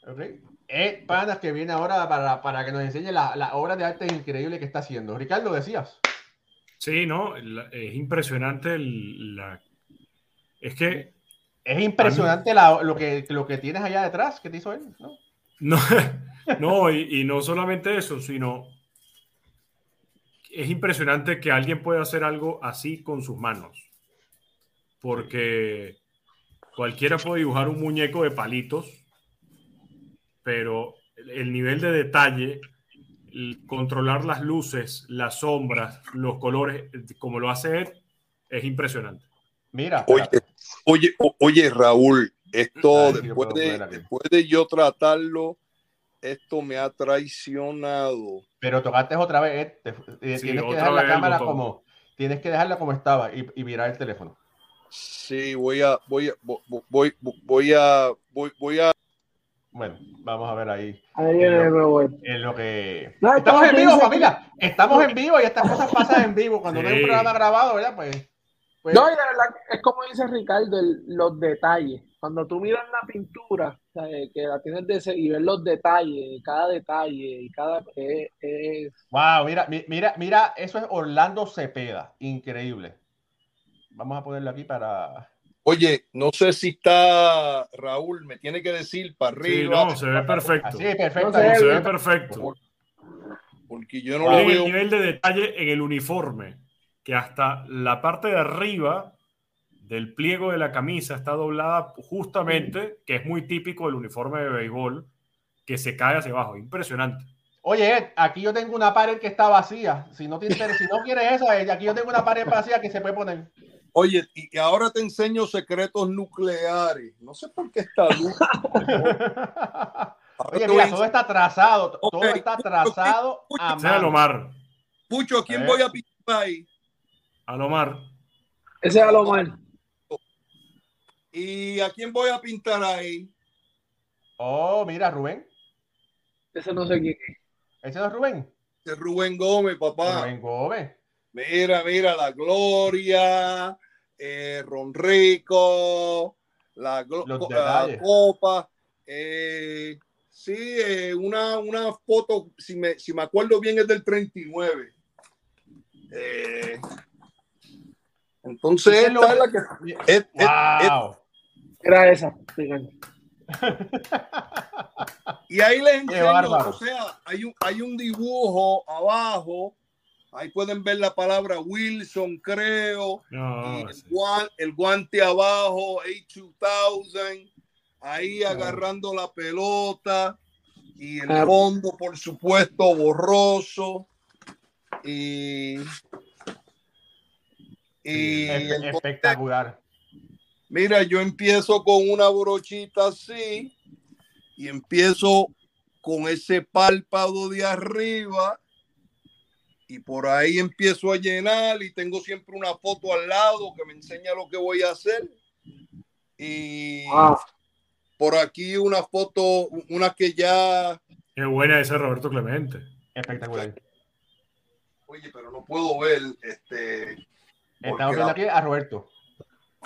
Ok. Eh, panas que viene ahora para, para que nos enseñe la, la obra de arte increíble que está haciendo. Ricardo, decías. Sí, ¿no? Es impresionante el- la... Es que Es impresionante la- lo, que, lo que tienes allá detrás que te hizo él, ¿no? no, no y, y no solamente eso, sino es impresionante que alguien pueda hacer algo así con sus manos. Porque cualquiera puede dibujar un muñeco de palitos, pero el- el nivel de detalle, controlar las luces, las sombras, los colores, como lo hace Ed, es impresionante. Mira, Oye, oye, oye, Raúl, esto Ay, lo después, puedo de, después de yo tratarlo, esto me ha traicionado. pero tocaste otra vez. eh, te- Sí, tienes que dejar la cámara botón. como. Tienes que dejarla como estaba y, y mirar el teléfono. Sí, voy a, voy a, vo- vo- voy, voy a, voy, voy a. Bueno, vamos a ver ahí. Ahí viene él. En lo que. No, Estamos en ¿cómo vivo, familia. Estamos en vivo y estas cosas pasan en vivo. Cuando no hay un programa grabado, ¿verdad? Pues. pues No, y de verdad, es como dice Ricardo, el- los detalles. Cuando tú miras la pintura, eh, que la tienes de ese- y ves los detalles, cada detalle, y cada es, es- Wow, mira, mi- mira, mira, eso es Orlando Cepeda. Increíble. Vamos a ponerlo aquí para. Oye, no sé si está Raúl, me tiene que decir para Sí, arriba, no, se ve perfecto. Así, perfecto. No sé, No, se ve perfecto. porque yo no lo el veo. nivel de detalle en el uniforme, que hasta la parte de arriba del pliego de la camisa está doblada justamente, que es muy típico del uniforme de béisbol, que se cae hacia abajo. Impresionante. Oye, Ed, aquí yo tengo una pared que está vacía. Si no, te interesa, si no quieres esa, eh, aquí yo tengo una pared vacía que se puede poner. Oye, y ahora te enseño secretos nucleares. No sé por qué está luz. Oye, mira, a todo está trazado, todo está trazado a Sea mano. Alomar. Pucho, ¿a quién Eh. voy a pintar ahí? Alomar. ese es a lo mal. ¿Y a quién voy a pintar ahí? Oh, mira, Rubén. Ese no sé quién es. ¿Ese no es Rubén? De Rubén Gómez, papá. Rubén Gómez. Mira, mira, la Gloria, eh, Ronrico, la glo- Los co- detalles. ah, Copa. eh, sí, eh, una, una foto, si me, si me acuerdo bien, es del 39. Eh, entonces, lo- esta es la que. es- es- Wow. Era esa. Y ahí les enseño, o sea, hay un, hay un dibujo abajo. Ahí pueden ver la palabra Wilson, creo. No, el, sí. guan- el guante abajo, A2000. Ahí agarrando la pelota. Y el Ah. fondo, por supuesto, borroso. Y. Y entonces, espectacular. Mira, yo empiezo con una brochita así y empiezo con ese párpado de arriba y por ahí empiezo a llenar y tengo siempre una foto al lado que me enseña lo que voy a hacer. Y por aquí una foto, una que ya, Qué buena esa Roberto Clemente. Espectacular. oye, pero no puedo ver este, Estamos viendo la, aquí a Roberto.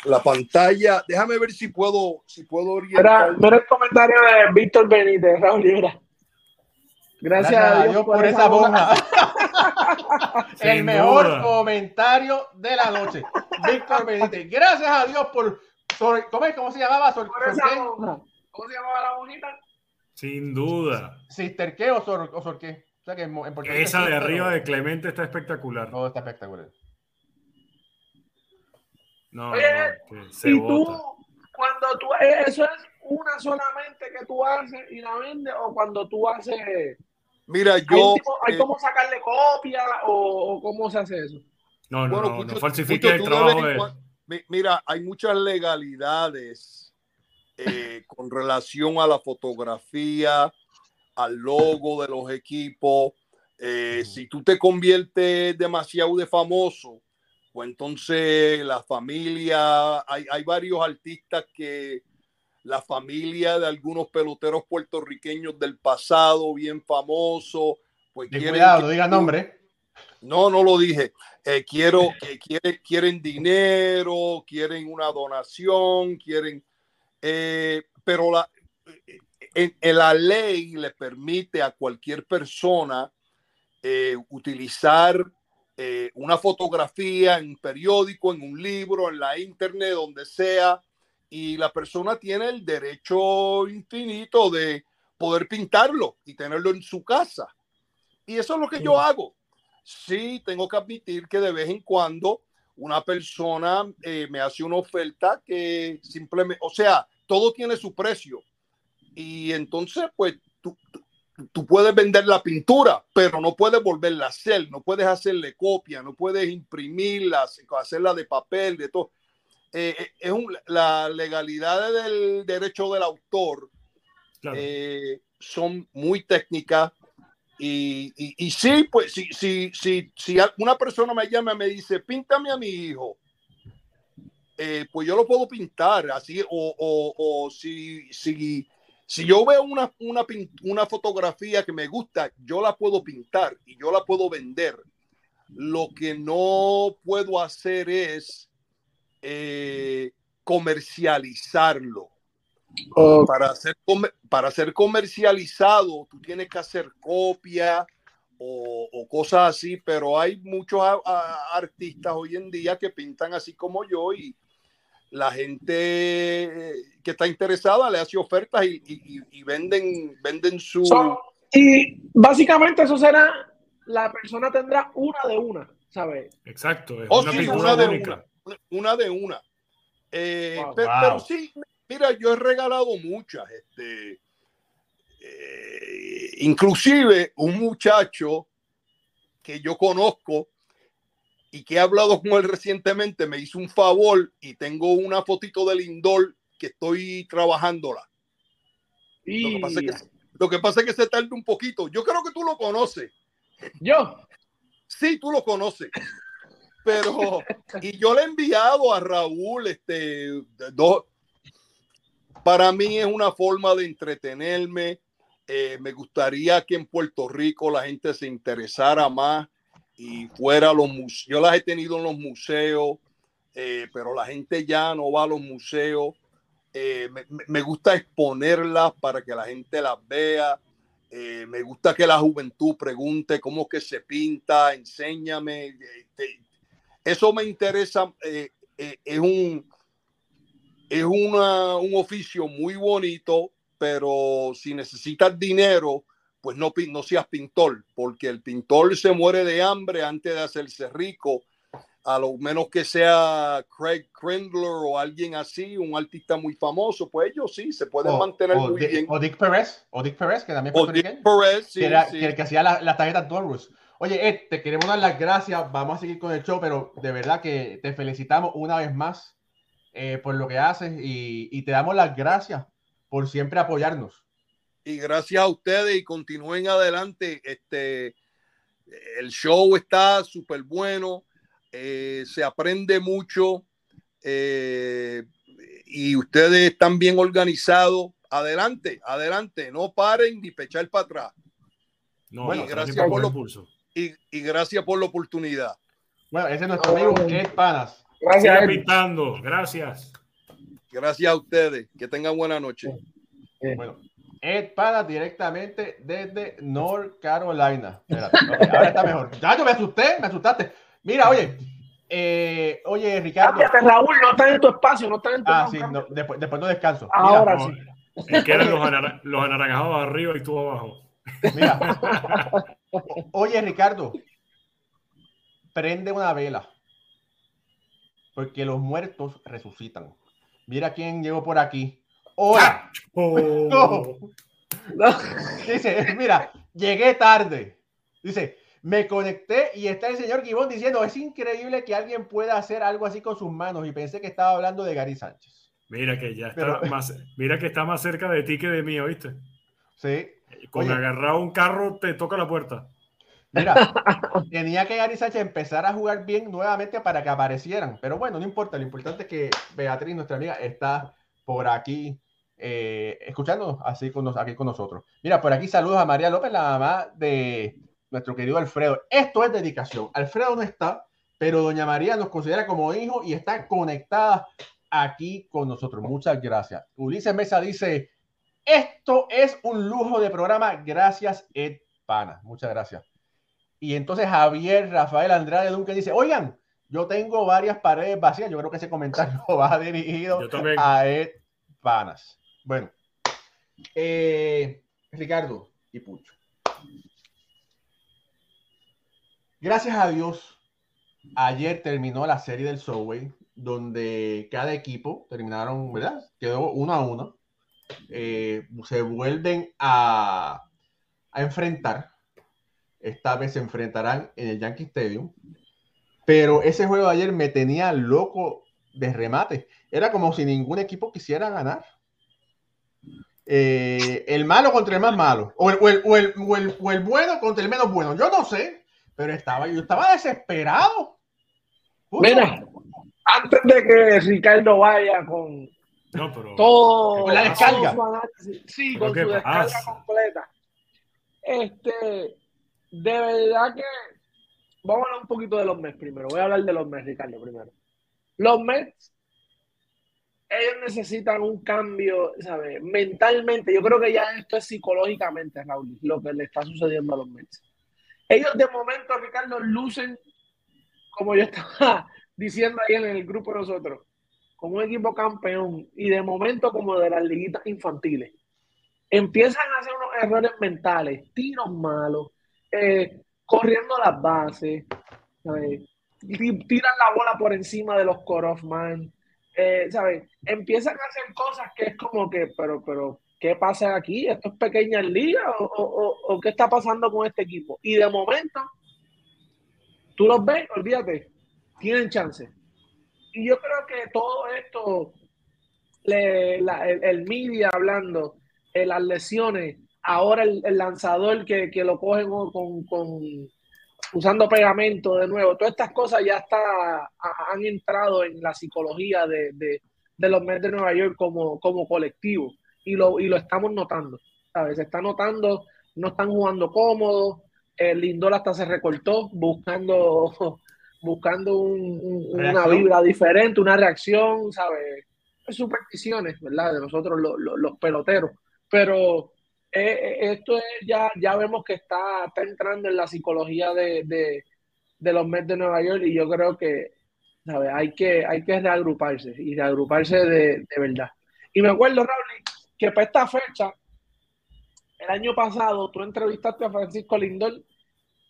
la pantalla. Déjame ver si puedo, si puedo mira, orientar. mira el comentario de Víctor Benítez, Raúl Libra. Gracias, a Dios, por esa monja. El Sin mejor duda. comentario de la noche. Víctor Benítez. Gracias a Dios por. ¿cómo, es? ¿Cómo se llamaba? Por esa monja. ¿Cómo se llamaba la monjita? Sin duda. ¿Sister qué o Sor, o Sor qué? O sea que en, Esa es de sister, arriba de Clemente está espectacular. Todo está espectacular. No, Oye, no, se y bota. tú, cuando tú, eh, eso es una solamente que tú haces y la vendes, o cuando tú haces, Mira, hay, yo. un tipo- hay eh, cómo sacarle copia o, o cómo se hace eso. No, no, Bueno, no, mucho- no falsifique mucho el trabajo Mira, hay muchas legalidades eh, con relación a la fotografía, al logo de los equipos. Eh, si tú te conviertes demasiado de famoso, pues entonces la familia, hay, hay varios artistas que la familia de algunos peloteros puertorriqueños del pasado, bien famosos, pues quieren cuidado, no diga nombre. no, no lo dije. Eh, quiero que quieren, quieren dinero, quieren una donación, quieren, eh, pero la, en, en la ley le permite a cualquier persona eh, utilizar eh, una fotografía en un periódico, en un libro, en la internet, donde sea, y la persona tiene el derecho infinito de poder pintarlo y tenerlo en su casa. Y eso es lo que yo hago sí tengo que admitir que de vez en cuando una persona eh, me hace una oferta que simplemente, o sea, todo tiene su precio. Y entonces, pues, tú, tú- tú puedes vender la pintura, pero no puedes volverla a hacer, no puedes hacerle copia, no puedes imprimirla, hacerla de papel, de todo. Eh, eh, es un, la legalidad del derecho del autor Claro. eh, son muy técnicas. Y, y, y sí, pues si, si, si, si una persona me llama y me dice, píntame a mi hijo, eh, pues yo lo puedo pintar así, o, o, o si, si, si yo veo una, una, una fotografía que me gusta, yo la puedo pintar y yo la puedo vender. Lo que no puedo hacer es eh, comercializarlo para ser, para ser comercializado, tú tienes que hacer copia o, o cosas así, pero hay muchos a- a- artistas hoy en día que pintan así como yo y la gente que está interesada le hace ofertas y, y- y- y venden, venden su... So, y básicamente eso será, la persona tendrá una de una, ¿sabes? Exacto. Es Oh, una sí, una de única. una, una de una. Eh, Wow. pe- Wow. Pero sí, mira, yo he regalado muchas. Este, eh, inclusive un muchacho que yo conozco y que he hablado con él recientemente me hizo un favor y tengo una fotito del indoor que estoy trabajándola. Lo Y que pasa es que, lo que, pasa es que se tarda un poquito. Yo creo que tú lo conoces. yo, Sí, tú lo conoces. Pero, y yo le he enviado a Raúl, este, dos, para mí es una forma de entretenerme. Eh, me gustaría que en Puerto Rico la gente se interesara más y fuera a los museos. Yo las he tenido en los museos, eh, pero la gente ya no va a los museos. Eh, me, gusta exponerlas para que la gente las vea. Me gusta que la juventud pregunte cómo es que se pinta, enséñame. Eso me interesa. eh, eh, es un, es una- un oficio muy bonito, pero si necesitas dinero, pues no, no seas pintor, porque el pintor se muere de hambre antes de hacerse rico. A lo menos que sea Craig Crindler o alguien así, un artista muy famoso, pues ellos sí se pueden O, mantener o muy Di- bien. o Dick Pérez, o Dick Pérez, que también O Dick. Perez, sí, que, era, sí. que el que hacía la- las tarjetas Dorus. Oye, Ed, te queremos dar las gracias. Vamos a seguir con el show, pero de verdad que te felicitamos una vez más eh, por lo que haces y, y te damos las gracias por siempre apoyarnos. y gracias a ustedes y continúen adelante. Este, el show está súper bueno, eh, se aprende mucho eh, y ustedes están bien organizados. Adelante, adelante, no paren ni pechar para atrás. No, Bueno, gracias por lo- impulso. Y, y gracias por la oportunidad. Bueno, ese es nuestro amigo Ed Panas. Gracias, pintando, gracias. Gracias a ustedes. Que tengan buena noche. Bueno, Ed Panas directamente desde North Carolina. Espérate, ahora está mejor. Ya yo me asusté, me asustaste. Mira, oye, eh, oye, Ricardo. Cámbiate, Raúl, no estás en tu espacio, no estás en tu Ah, sí, no, después, después no descanso. Mira, Ahora No, sí. Es que eran los, anara- los anaranjados arriba y tú abajo. Mira. Oye, Ricardo, prende una vela. Porque los muertos resucitan. Mira quién llegó por aquí. Hola. Oh, No. Dice, mira, llegué tarde. Dice, me conecté y está el señor Gibón diciendo, es increíble que alguien pueda hacer algo así con sus manos. Y pensé que estaba hablando de Gary Sánchez. Mira que ya está Pero- más, mira que está más cerca de ti que de mí, ¿oíste? Sí. Con Oye. agarrado un carro te toca la puerta. Mira, tenía que Gary Sánchez empezar a jugar bien nuevamente para que aparecieran. Pero bueno, no importa. Lo importante es que Beatriz, nuestra amiga, está por aquí eh, escuchándonos así con nos- aquí con nosotros. Mira, por aquí saludos a María López, la mamá de nuestro querido Alfredo. Esto es dedicación. Alfredo no está, pero doña María nos considera como hijo y está conectada aquí con nosotros. Muchas gracias. Ulises Mesa dice, esto es un lujo de programa. Gracias, Ed Pana. Muchas gracias. Y entonces Javier Rafael Andrade Duncan dice, oigan, yo tengo varias paredes vacías. Yo creo que ese comentario va dirigido a Ed Panas. Bueno, eh, Ricardo y Pucho. Gracias a Dios, ayer terminó la serie del Subway, donde cada equipo terminaron, ¿verdad? Quedó uno a uno. Eh, se vuelven a, a enfrentar. Esta vez se enfrentarán en el Yankee Stadium. Pero ese juego de ayer me tenía loco de remate. Era como si ningún equipo quisiera ganar. Eh, el malo contra el más malo. O el, o el- o el- o bueno contra el menos bueno. Yo no sé. Pero estaba, yo estaba desesperado. Mira, antes de que Ricardo vaya con No, pero. todo, Con la descarga. sí, ¿Pero con su descarga pasa? completa. Este, de verdad que vamos a hablar un poquito de los Mets primero. Voy a hablar de los Mets, Ricardo, primero. Los Mets, ellos necesitan un cambio, ¿sabes? Mentalmente, yo creo que ya esto es psicológicamente, Raúl, lo que le está sucediendo a los Mets. Ellos de momento, Ricardo, lucen, como yo estaba diciendo ahí en el grupo de nosotros, como un equipo campeón y de momento como de las liguitas infantiles. Empiezan a hacer unos errores mentales, tiros malos, eh, corriendo las bases, tiran la bola por encima de los core man, eh, ¿sabes? Empiezan a hacer cosas que es como que, pero, pero, ¿qué pasa aquí? ¿Esto es pequeña liga o, o, o- o qué está pasando con este equipo? Y de momento, tú los ves, olvídate, tienen chance. Y yo creo que todo esto, le- la- el, media hablando, eh, las lesiones, ahora el, lanzador que, que lo cogen con, con- usando pegamento de nuevo, todas estas cosas ya está, ha- han entrado en la psicología de, de- de los Mets de Nueva York como, como colectivo y lo, y lo estamos notando, ¿sabes? Se está notando, no están jugando cómodos, el Lindor hasta se recortó buscando, buscando un- un- una vibra diferente, una reacción, ¿sabes? Supersticiones, ¿verdad? De nosotros los, peloteros. Pero eh, eh, esto es ya, ya vemos que está, está entrando en la psicología de, de- de los Mets de Nueva York y yo creo que, ¿sabes? Hay que, hay que reagruparse y reagruparse de, de verdad. Y me acuerdo, Raúl, que para esta fecha, el año pasado, tú entrevistaste a Francisco Lindor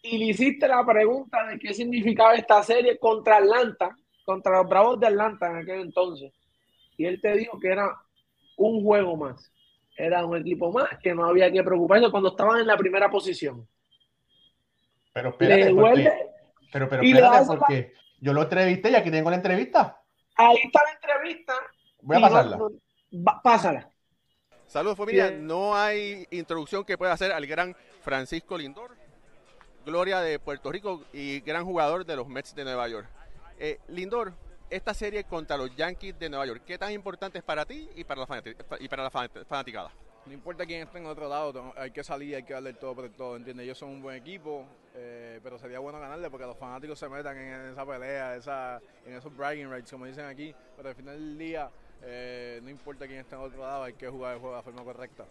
y le hiciste la pregunta de qué significaba esta serie contra Atlanta, contra los Bravos de Atlanta en aquel entonces. Y él te dijo que era un juego más. Era un equipo más que no había que preocuparse cuando estaban en la primera posición. Pero espérate, vuelve- pero, pero espérate, porque yo lo entrevisté y aquí tengo la entrevista. Ahí está la entrevista. Voy a no- pasarla. no- pásala. Saludos familia, Bien. no hay introducción que pueda hacer al gran Francisco Lindor. Gloria de Puerto Rico y gran jugador de los Mets de Nueva York. Eh, Lindor, esta serie contra los Yankees de Nueva York, ¿qué tan importante es para ti y para la, y para la fanaticada? No importa quién esté en otro lado, hay que salir, hay que darle todo por todo, ¿entiendes? Ellos son un buen equipo, eh, pero sería bueno ganarle porque los fanáticos se metan en, esa pelea, en esos bragging rights, como dicen aquí, pero al final del día, eh, no importa quién esté en otro lado, hay que jugar el juego de la forma correcta.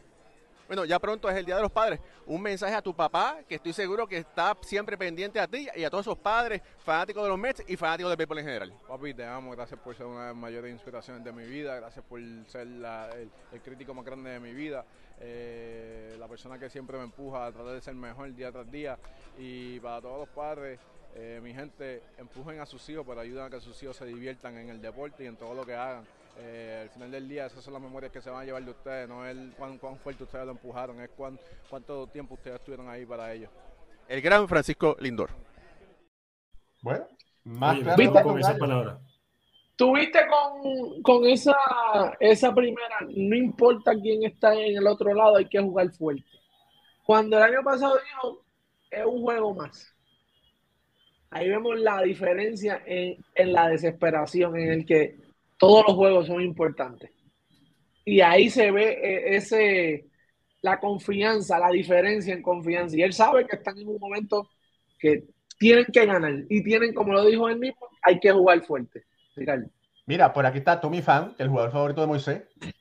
Bueno, ya pronto es el Día de los Padres. Un mensaje a tu papá, que estoy seguro que está siempre pendiente a ti y a todos esos padres fanáticos de los Mets y fanáticos del béisbol en general. Papi, te amo. Gracias por ser una de las mayores inspiraciones de mi vida. Gracias por ser el, crítico más grande de mi vida. Eh, la persona que siempre me empuja a tratar de ser mejor día tras día. Y para todos los padres, eh, mi gente, empujen a sus hijos, pero ayuden a que sus hijos se diviertan en el deporte y en todo lo que hagan. Eh, al final del día, esas son las memorias que se van a llevar de ustedes, no es cuán, cuán fuerte ustedes lo empujaron, es cuán, cuánto tiempo ustedes estuvieron ahí para ellos. El gran Francisco Lindor. Bueno, más claro con esa palabra. Tuviste con, con esa, esa primera, no importa quién está en el otro lado, hay que jugar fuerte. Cuando el año pasado dijo, es un juego más. Ahí vemos la diferencia en, en la desesperación, en el que todos los juegos son importantes. Y ahí se ve eh, ese, la confianza, la diferencia en confianza. Y él sabe que están en un momento que tienen que ganar. Y tienen, como lo dijo él mismo, hay que jugar fuerte. Mira, por aquí está Tommy Fan, el jugador favorito de Moisés.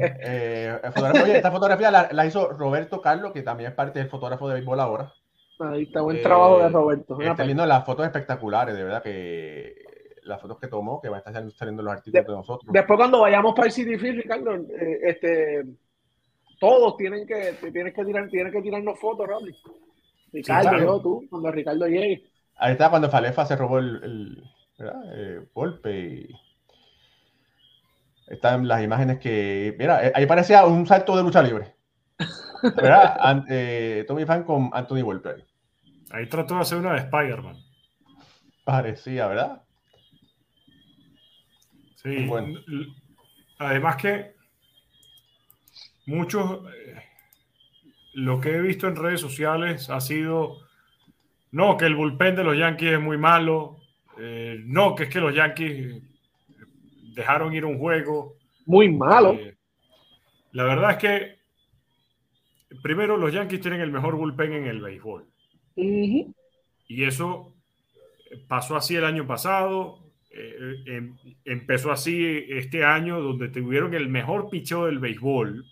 Eh, esta fotografía la, hizo Roberto Carlos, que también es parte del fotógrafo de béisbol ahora. Ahí está, buen trabajo de eh, Roberto. Está viendo las fotos espectaculares, de verdad que las fotos que tomó, que va a estar saliendo los artículos de, nosotros. Después cuando vayamos para el City Field, Ricardo, eh, este, todos tienen que, tienes que, tirar, tienen que tirarnos fotos, Raúl. Ricardo, yo, tú, cuando Ricardo llegue. Ahí está cuando Falefa se robó el, el golpe y están las imágenes que, mira, eh, ahí parecía un salto de lucha libre. ¿Verdad? Eh, Tommy Fan con Anthony Volpe. Ahí trató de hacer una de Spider-Man. Parecía, ¿verdad? Sí, bueno. además que muchos, eh, lo que he visto en redes sociales ha sido, no, que el bullpen de los Yankees es muy malo, eh, no, que es que los Yankees dejaron ir un juego. Muy malo. Eh, la verdad es que, primero, los Yankees tienen el mejor bullpen en el béisbol. Y eso pasó así el año pasado, eh, em, empezó así este año, donde tuvieron el mejor picheo del béisbol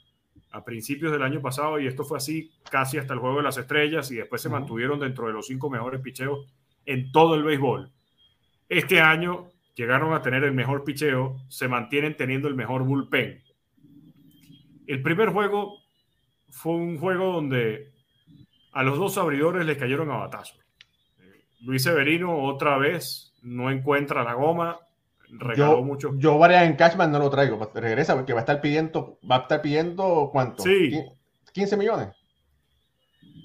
a principios del año pasado, y esto fue así casi hasta el juego de las estrellas, y después se mantuvieron dentro de los cinco mejores picheos en todo el béisbol. Este año llegaron a tener el mejor picheo, se mantienen teniendo el mejor bullpen. El primer juego fue un juego donde a los dos abridores les cayeron a batazo. Luis Severino otra vez no encuentra la goma, regaló yo, mucho. Yo varias en Cashman no lo traigo, pues, regresa porque va a estar pidiendo, va a estar pidiendo cuánto? Sí. 15 millones.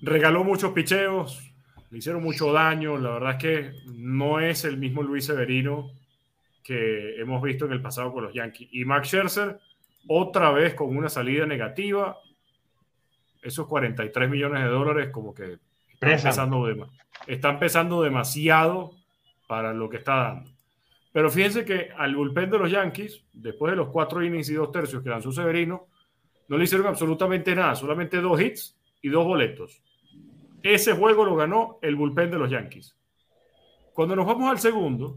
Regaló muchos picheos, le hicieron mucho daño, la verdad es que no es el mismo Luis Severino que hemos visto en el pasado con los Yankees. Y Max Scherzer, otra vez con una salida negativa, esos 43 millones de dólares como que están están pesando demasiado para lo que está dando. Pero fíjense que al bullpen de los Yankees, después de los cuatro innings y dos tercios que lanzó Severino, no le hicieron absolutamente nada, solamente dos hits y dos boletos. Ese juego lo ganó el bullpen de los Yankees. Cuando nos vamos al segundo,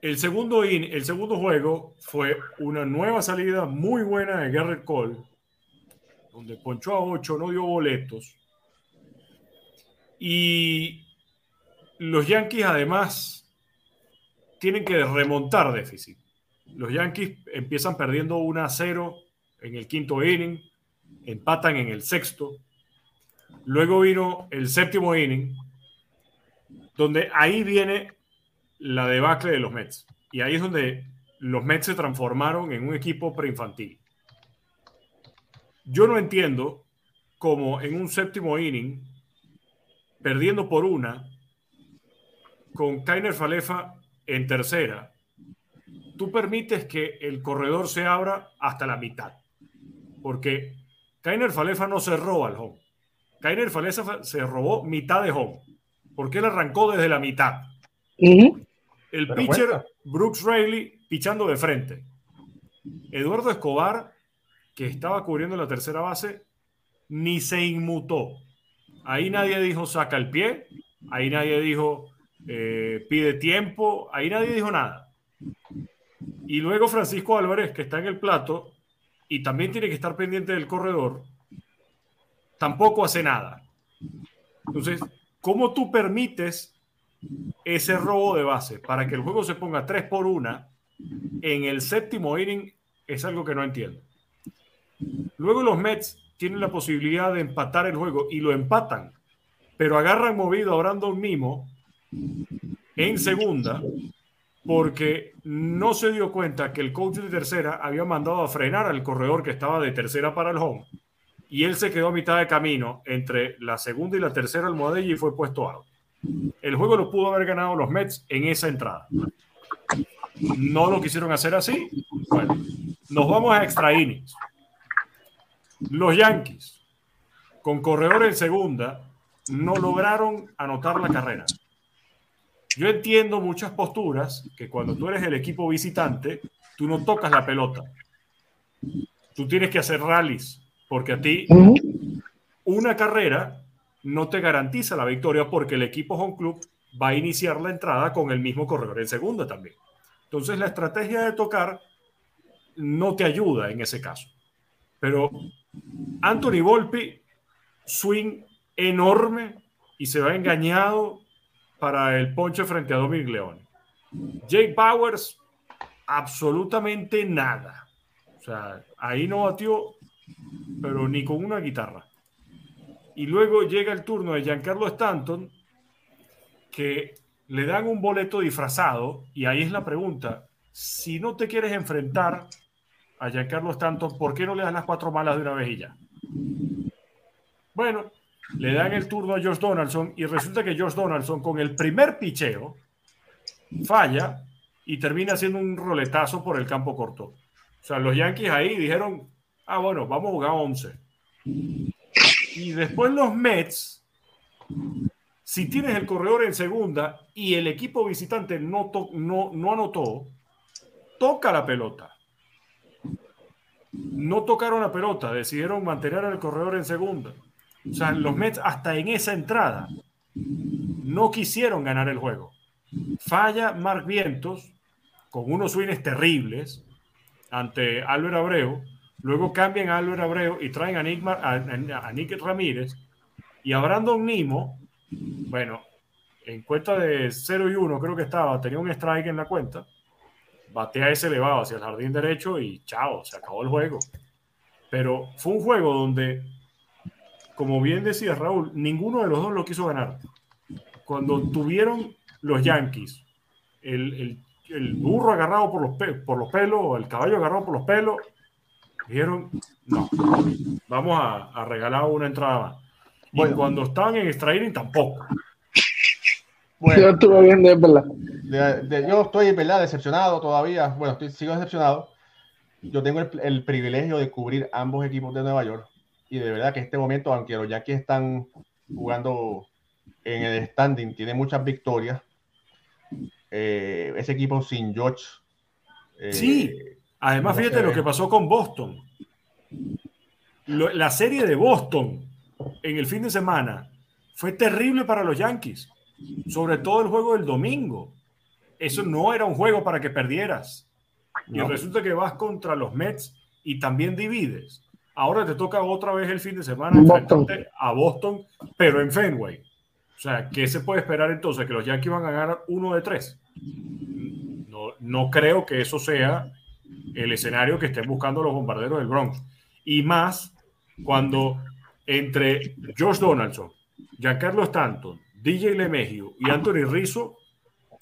el segundo, in, el segundo juego fue una nueva salida muy buena de Garrett Cole, donde ponchó a ocho, no dio boletos. Y los Yankees además tienen que remontar déficit. Los Yankees empiezan perdiendo 1 a 0 en el quinto inning, empatan en el sexto. Luego vino el séptimo inning, donde ahí viene la debacle de los Mets. Y ahí es donde los Mets se transformaron en un equipo preinfantil. Yo no entiendo cómo en un séptimo inning, perdiendo por una, con Kainer Falefa en tercera, tú permites que el corredor se abra hasta la mitad. Porque Kainer Falefa no cerró al home. Kainer Falesa se robó mitad de home, porque él arrancó desde la mitad. El Pero pitcher cuenta. Brooks Raley pichando de frente. Eduardo Escobar, que estaba cubriendo la tercera base, ni se inmutó. Ahí nadie dijo saca el pie, ahí nadie dijo eh, pide tiempo, ahí nadie dijo nada. Y luego Francisco Álvarez, que está en el plato y también tiene que estar pendiente del corredor, tampoco hace nada. Entonces, ¿cómo tú permites ese robo de base para que el juego se ponga 3 por 1 en el séptimo inning? Es algo que no entiendo. Luego los Mets tienen la posibilidad de empatar el juego y lo empatan, pero agarran movido a Brandon Mimo en segunda porque no se dio cuenta que el coach de tercera había mandado a frenar al corredor que estaba de tercera para el home y él se quedó a mitad de camino entre la segunda y la tercera almohadilla y fue puesto out. El juego lo pudo haber ganado los Mets en esa entrada. No lo quisieron hacer así. Bueno, nos vamos a extra innings. Los Yankees, con corredor en segunda, no lograron anotar la carrera. Yo entiendo muchas posturas que cuando tú eres el equipo visitante, tú no tocas la pelota. Tú tienes que hacer rallies, porque a ti una carrera no te garantiza la victoria porque el equipo home club va a iniciar la entrada con el mismo corredor en segunda también. Entonces la estrategia de tocar no te ayuda en ese caso. Pero Anthony Volpi, swing enorme y se va engañado para el ponche frente a Dominic León. Jake Bowers, absolutamente nada. O sea, ahí no batió, pero ni con una guitarra. Y luego llega el turno de Giancarlo Stanton, que le dan un boleto disfrazado, y ahí es la pregunta, si no te quieres enfrentar a Giancarlo Stanton, ¿por qué no le das las cuatro malas de una vez y ya? Bueno, le dan el turno a Josh Donaldson y resulta que Josh Donaldson con el primer picheo falla y termina haciendo un roletazo por el campo corto. O sea, los Yankees ahí dijeron, ah, bueno, vamos a jugar 11. Y después los Mets, si tienes el corredor en segunda y el equipo visitante no, no, no anotó, toca la pelota. No tocaron la pelota, decidieron mantener al corredor en segunda. O sea, los Mets hasta en esa entrada no quisieron ganar el juego. Falla Mark Vientos con unos swings terribles ante Álvaro Abreu. Luego cambian a Álvaro Abreu y traen a Nick, Ramírez y a Brandon Nimo. Bueno, en cuenta de 0 y 1 creo que estaba, tenía un strike en la cuenta. Batea ese elevado hacia el jardín derecho y chao, se acabó el juego. Pero fue un juego donde, como bien decía Raúl, ninguno de los dos lo quiso ganar. Cuando tuvieron los Yankees el, el- el burro agarrado por los, pe- por los pelos, o el caballo agarrado por los pelos, dijeron, no, vamos a, a regalar una entrada más. Y Bueno. cuando estaban en extra inning, tampoco. Yo Bueno, estuve viendo, es verdad. de- de- yo estoy, ¿verdad? Decepcionado todavía. Bueno, estoy, sigo decepcionado. Yo tengo el, el privilegio de cubrir ambos equipos de Nueva York. Y de verdad que este momento, aunque los Yankees están jugando en el standing, tiene muchas victorias. Eh, ese equipo sin George. eh, Sí. Además, no fíjate lo que pasó con Boston. Lo- la serie de Boston en el fin de semana fue terrible para los Yankees, sobre todo el juego del domingo. Eso no era un juego para que perdieras. Y resulta que vas contra los Mets y también divides. Ahora te toca otra vez el fin de semana Boston. a Boston, pero en Fenway. O sea, ¿qué se puede esperar entonces? ¿Que los Yankees van a ganar uno de tres? No, no creo que eso sea el escenario que estén buscando los bombarderos del Bronx. Y más cuando entre Josh Donaldson, Giancarlo Stanton, DJ LeMahieu y Anthony Rizzo,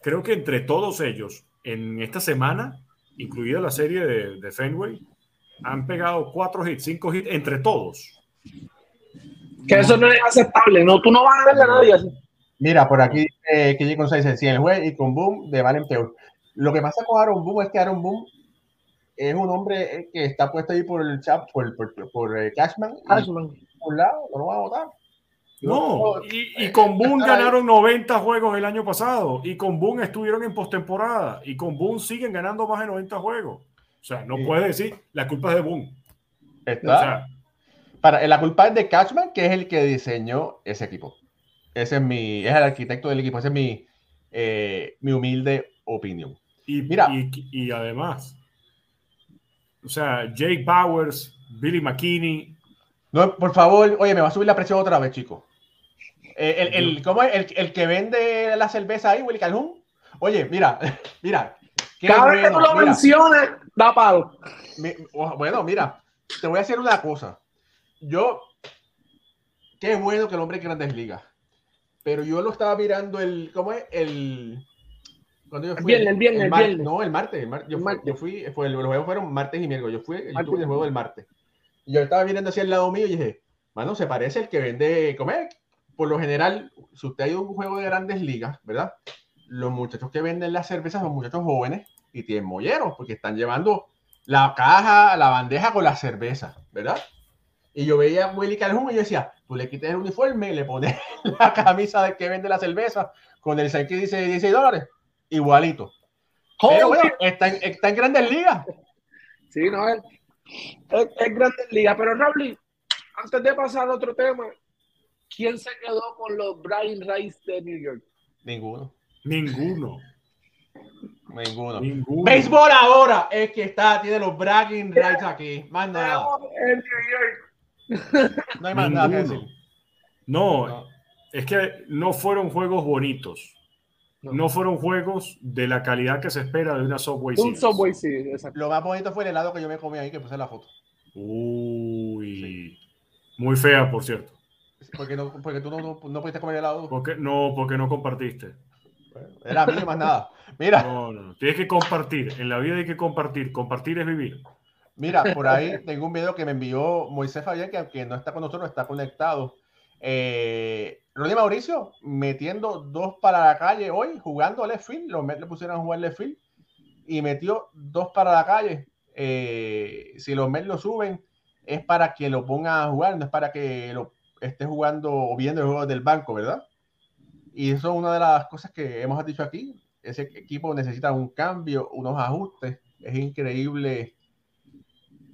creo que entre todos ellos en esta semana, incluida la serie de, de Fenway, han pegado cuatro hits, cinco hits entre todos. Que eso no es aceptable, no, tú no vas a darle a nadie así. Mira, por aquí eh, que con 6 si el juez y con Boom de mal en peor. Lo que pasa con Aaron Boom es que Aaron Boom es un hombre eh, que está puesto ahí por el chat, por, por, por, eh, Cashman, Cashman. por un lado, no lo va a votar. No, y, y con Boone ganaron 90 juegos el año pasado. Y con Boone estuvieron en postemporada. Y con Boone siguen ganando más de 90 juegos. O sea, no Sí. puede decir la culpa es de Boone. O Está- sea, para, la culpa es de Cashman, que es el que diseñó ese equipo. Ese es mi, es el arquitecto del equipo. Esa es mi, eh, mi humilde opinión. y, Mira. y, y además, o sea, Jake Bowers, Billy McKinney, No, por favor, oye, me va a subir la presión otra vez, chico. Eh, el, el- ¿cómo es? El, el que vende la cerveza ahí, Willy Calhoun. Oye, mira, mira. Cada vez que tú lo mira. mencionas, da palo. Mi- bueno, mira, te voy a decir una cosa. Yo, qué bueno que el hombre en grandes ligas. Pero yo lo estaba mirando el, ¿cómo es? El, cuando yo fui? viernes, el viernes, el mar- viernes. No, el martes. el mar- yo, El fui, martes. yo fui, fue, los juegos fueron martes y miércoles. Yo fui, yo Martes. tuve el juego del martes. Y yo estaba mirando hacia el lado mío y dije, bueno, se parece el que vende, ¿cómo es? Por lo general, si usted ha ido a un juego de grandes ligas, ¿verdad? Los muchachos que venden las cervezas son muchachos jóvenes y tienen molleros porque están llevando la caja, la bandeja con la cerveza, ¿verdad? Y yo veía a Willy Calhoun y yo decía, tú le quites el uniforme y le pones la camisa del que vende la cerveza con el que dice 16 dólares, igualito. Pero bueno, está en, está en grandes ligas. Sí, no, es, es, es Grandes Ligas. Pero, Raúl, antes de pasar a otro tema, ¿quién se quedó con los Brian Rice de New York? Ninguno, ninguno. ninguno. Ninguno. Béisbol ahora es que está, tiene los bragging rights aquí. Más nada. No hay más nada que decir. No, No. es que no fueron juegos bonitos. No. No fueron juegos de la calidad que se espera de una Subway Un Series. Subway, sí, exacto. Lo más bonito fue el helado que yo me comí ahí, que puse la foto. Uy. Muy fea, por cierto. Porque, no, porque tú no, no, no pudiste comer helado. Porque, no, porque no compartiste. Era mío más nada. Mira, No, no, no. Tienes que compartir. En la vida hay que compartir. Compartir es vivir. mira, por ahí tengo un video que me envió Moisés Fabián, que aunque no está con nosotros, está conectado. Eh, Ronnie Mauricio metiendo dos para la calle hoy, jugando left field. Los Mets le pusieron a jugar left field y metió dos para la calle. Eh, si los Mets lo suben, es para que lo pongan a jugar, no es para que lo esté jugando o viendo el juego del banco, ¿verdad? Y eso es una de las cosas que hemos dicho aquí. Ese equipo necesita un cambio, unos ajustes. Es increíble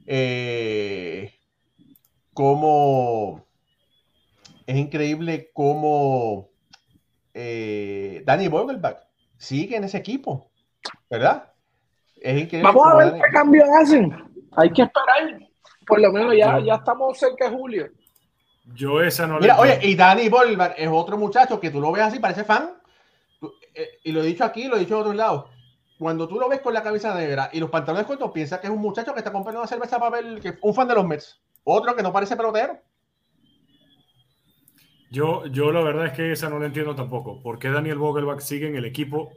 eh, cómo es increíble cómo eh, Danny Vogelbach sigue en ese equipo, ¿verdad? Es increíble. Vamos a ver Danny- qué cambios hacen. Hay que esperar. Por lo menos ya, ya estamos cerca de julio. Yo esa no Mira, la oye, y Danny Vogelbach es otro muchacho que tú lo ves así, parece fan. Tú- eh, Y lo he dicho aquí, lo he dicho en otros lados. Cuando tú lo ves con la camisa negra y los pantalones cortos, piensas que es un muchacho que está comprando una cerveza para ver, que un fan de los Mets. Otro que no parece pelotero. Yo, yo la verdad es que esa no la entiendo tampoco. ¿Por qué Daniel Vogelbach sigue en el equipo?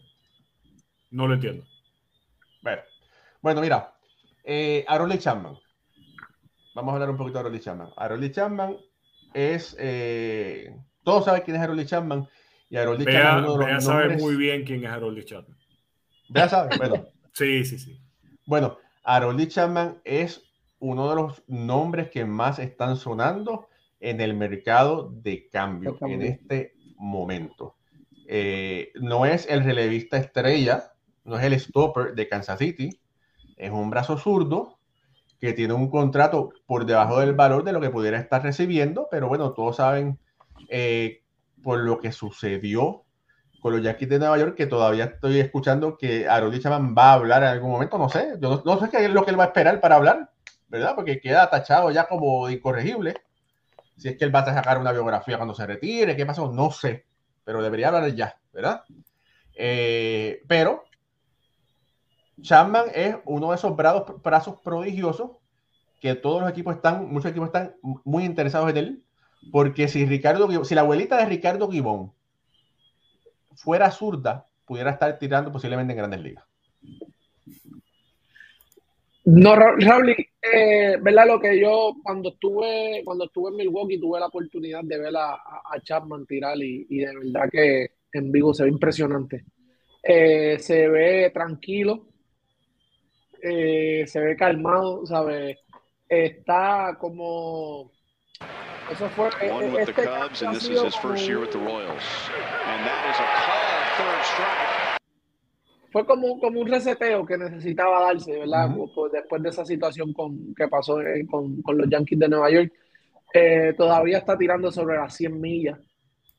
No lo entiendo. Bueno, bueno mira, eh, Chapman. Vamos a hablar un poquito de Aroldis Chapman. Chapman es. eh, todos saben quién es Aroldis Chapman. Y Bea, Chapman es uno de Bea los sabe nombres- muy bien quién es Harold Chapman. Bea sabe, bueno. Sí, sí, sí. Bueno, Aroldis Chapman es uno de los nombres que más están sonando en el mercado de cambio De cambio. en este momento. Eh, no es el relevista estrella, no es el stopper de Kansas City, es un brazo zurdo que tiene un contrato por debajo del valor de lo que pudiera estar recibiendo, pero bueno, todos saben eh, por lo que sucedió con los Yankees de Nueva York, que todavía estoy escuchando que Aroldis Chapman va a hablar en algún momento, no sé, yo no, no sé qué es lo que él va a esperar para hablar, ¿verdad? Porque queda tachado ya como incorregible. Si es que él va a sacar una biografía cuando se retire, qué pasó, no sé, pero debería hablar ya, ¿verdad? Eh, pero Chapman es uno de esos brazos, brazos prodigiosos que todos los equipos están, muchos equipos están muy interesados en él, porque si Ricardo, si la abuelita de Ricardo Gibón fuera zurda, pudiera estar tirando posiblemente en grandes ligas. No, Ra- Raúl, eh, ¿verdad? Lo que yo cuando estuve, cuando estuve en Milwaukee tuve la oportunidad de ver a, a- Chapman tirar y, y de verdad que en vivo se ve impresionante. Eh, se ve tranquilo, eh, se ve calmado, ¿sabes? Está como, Eso fue. One with the este Cubs, cambio and ha this is sido his first year with the como- Royals. And that is a call, third strike. Fue como, como un reseteo que necesitaba darse, ¿verdad? Ujú. Por- después de esa situación con, que pasó eh, con, con los Yankees de Nueva York. Eh, todavía está tirando sobre las 100 millas,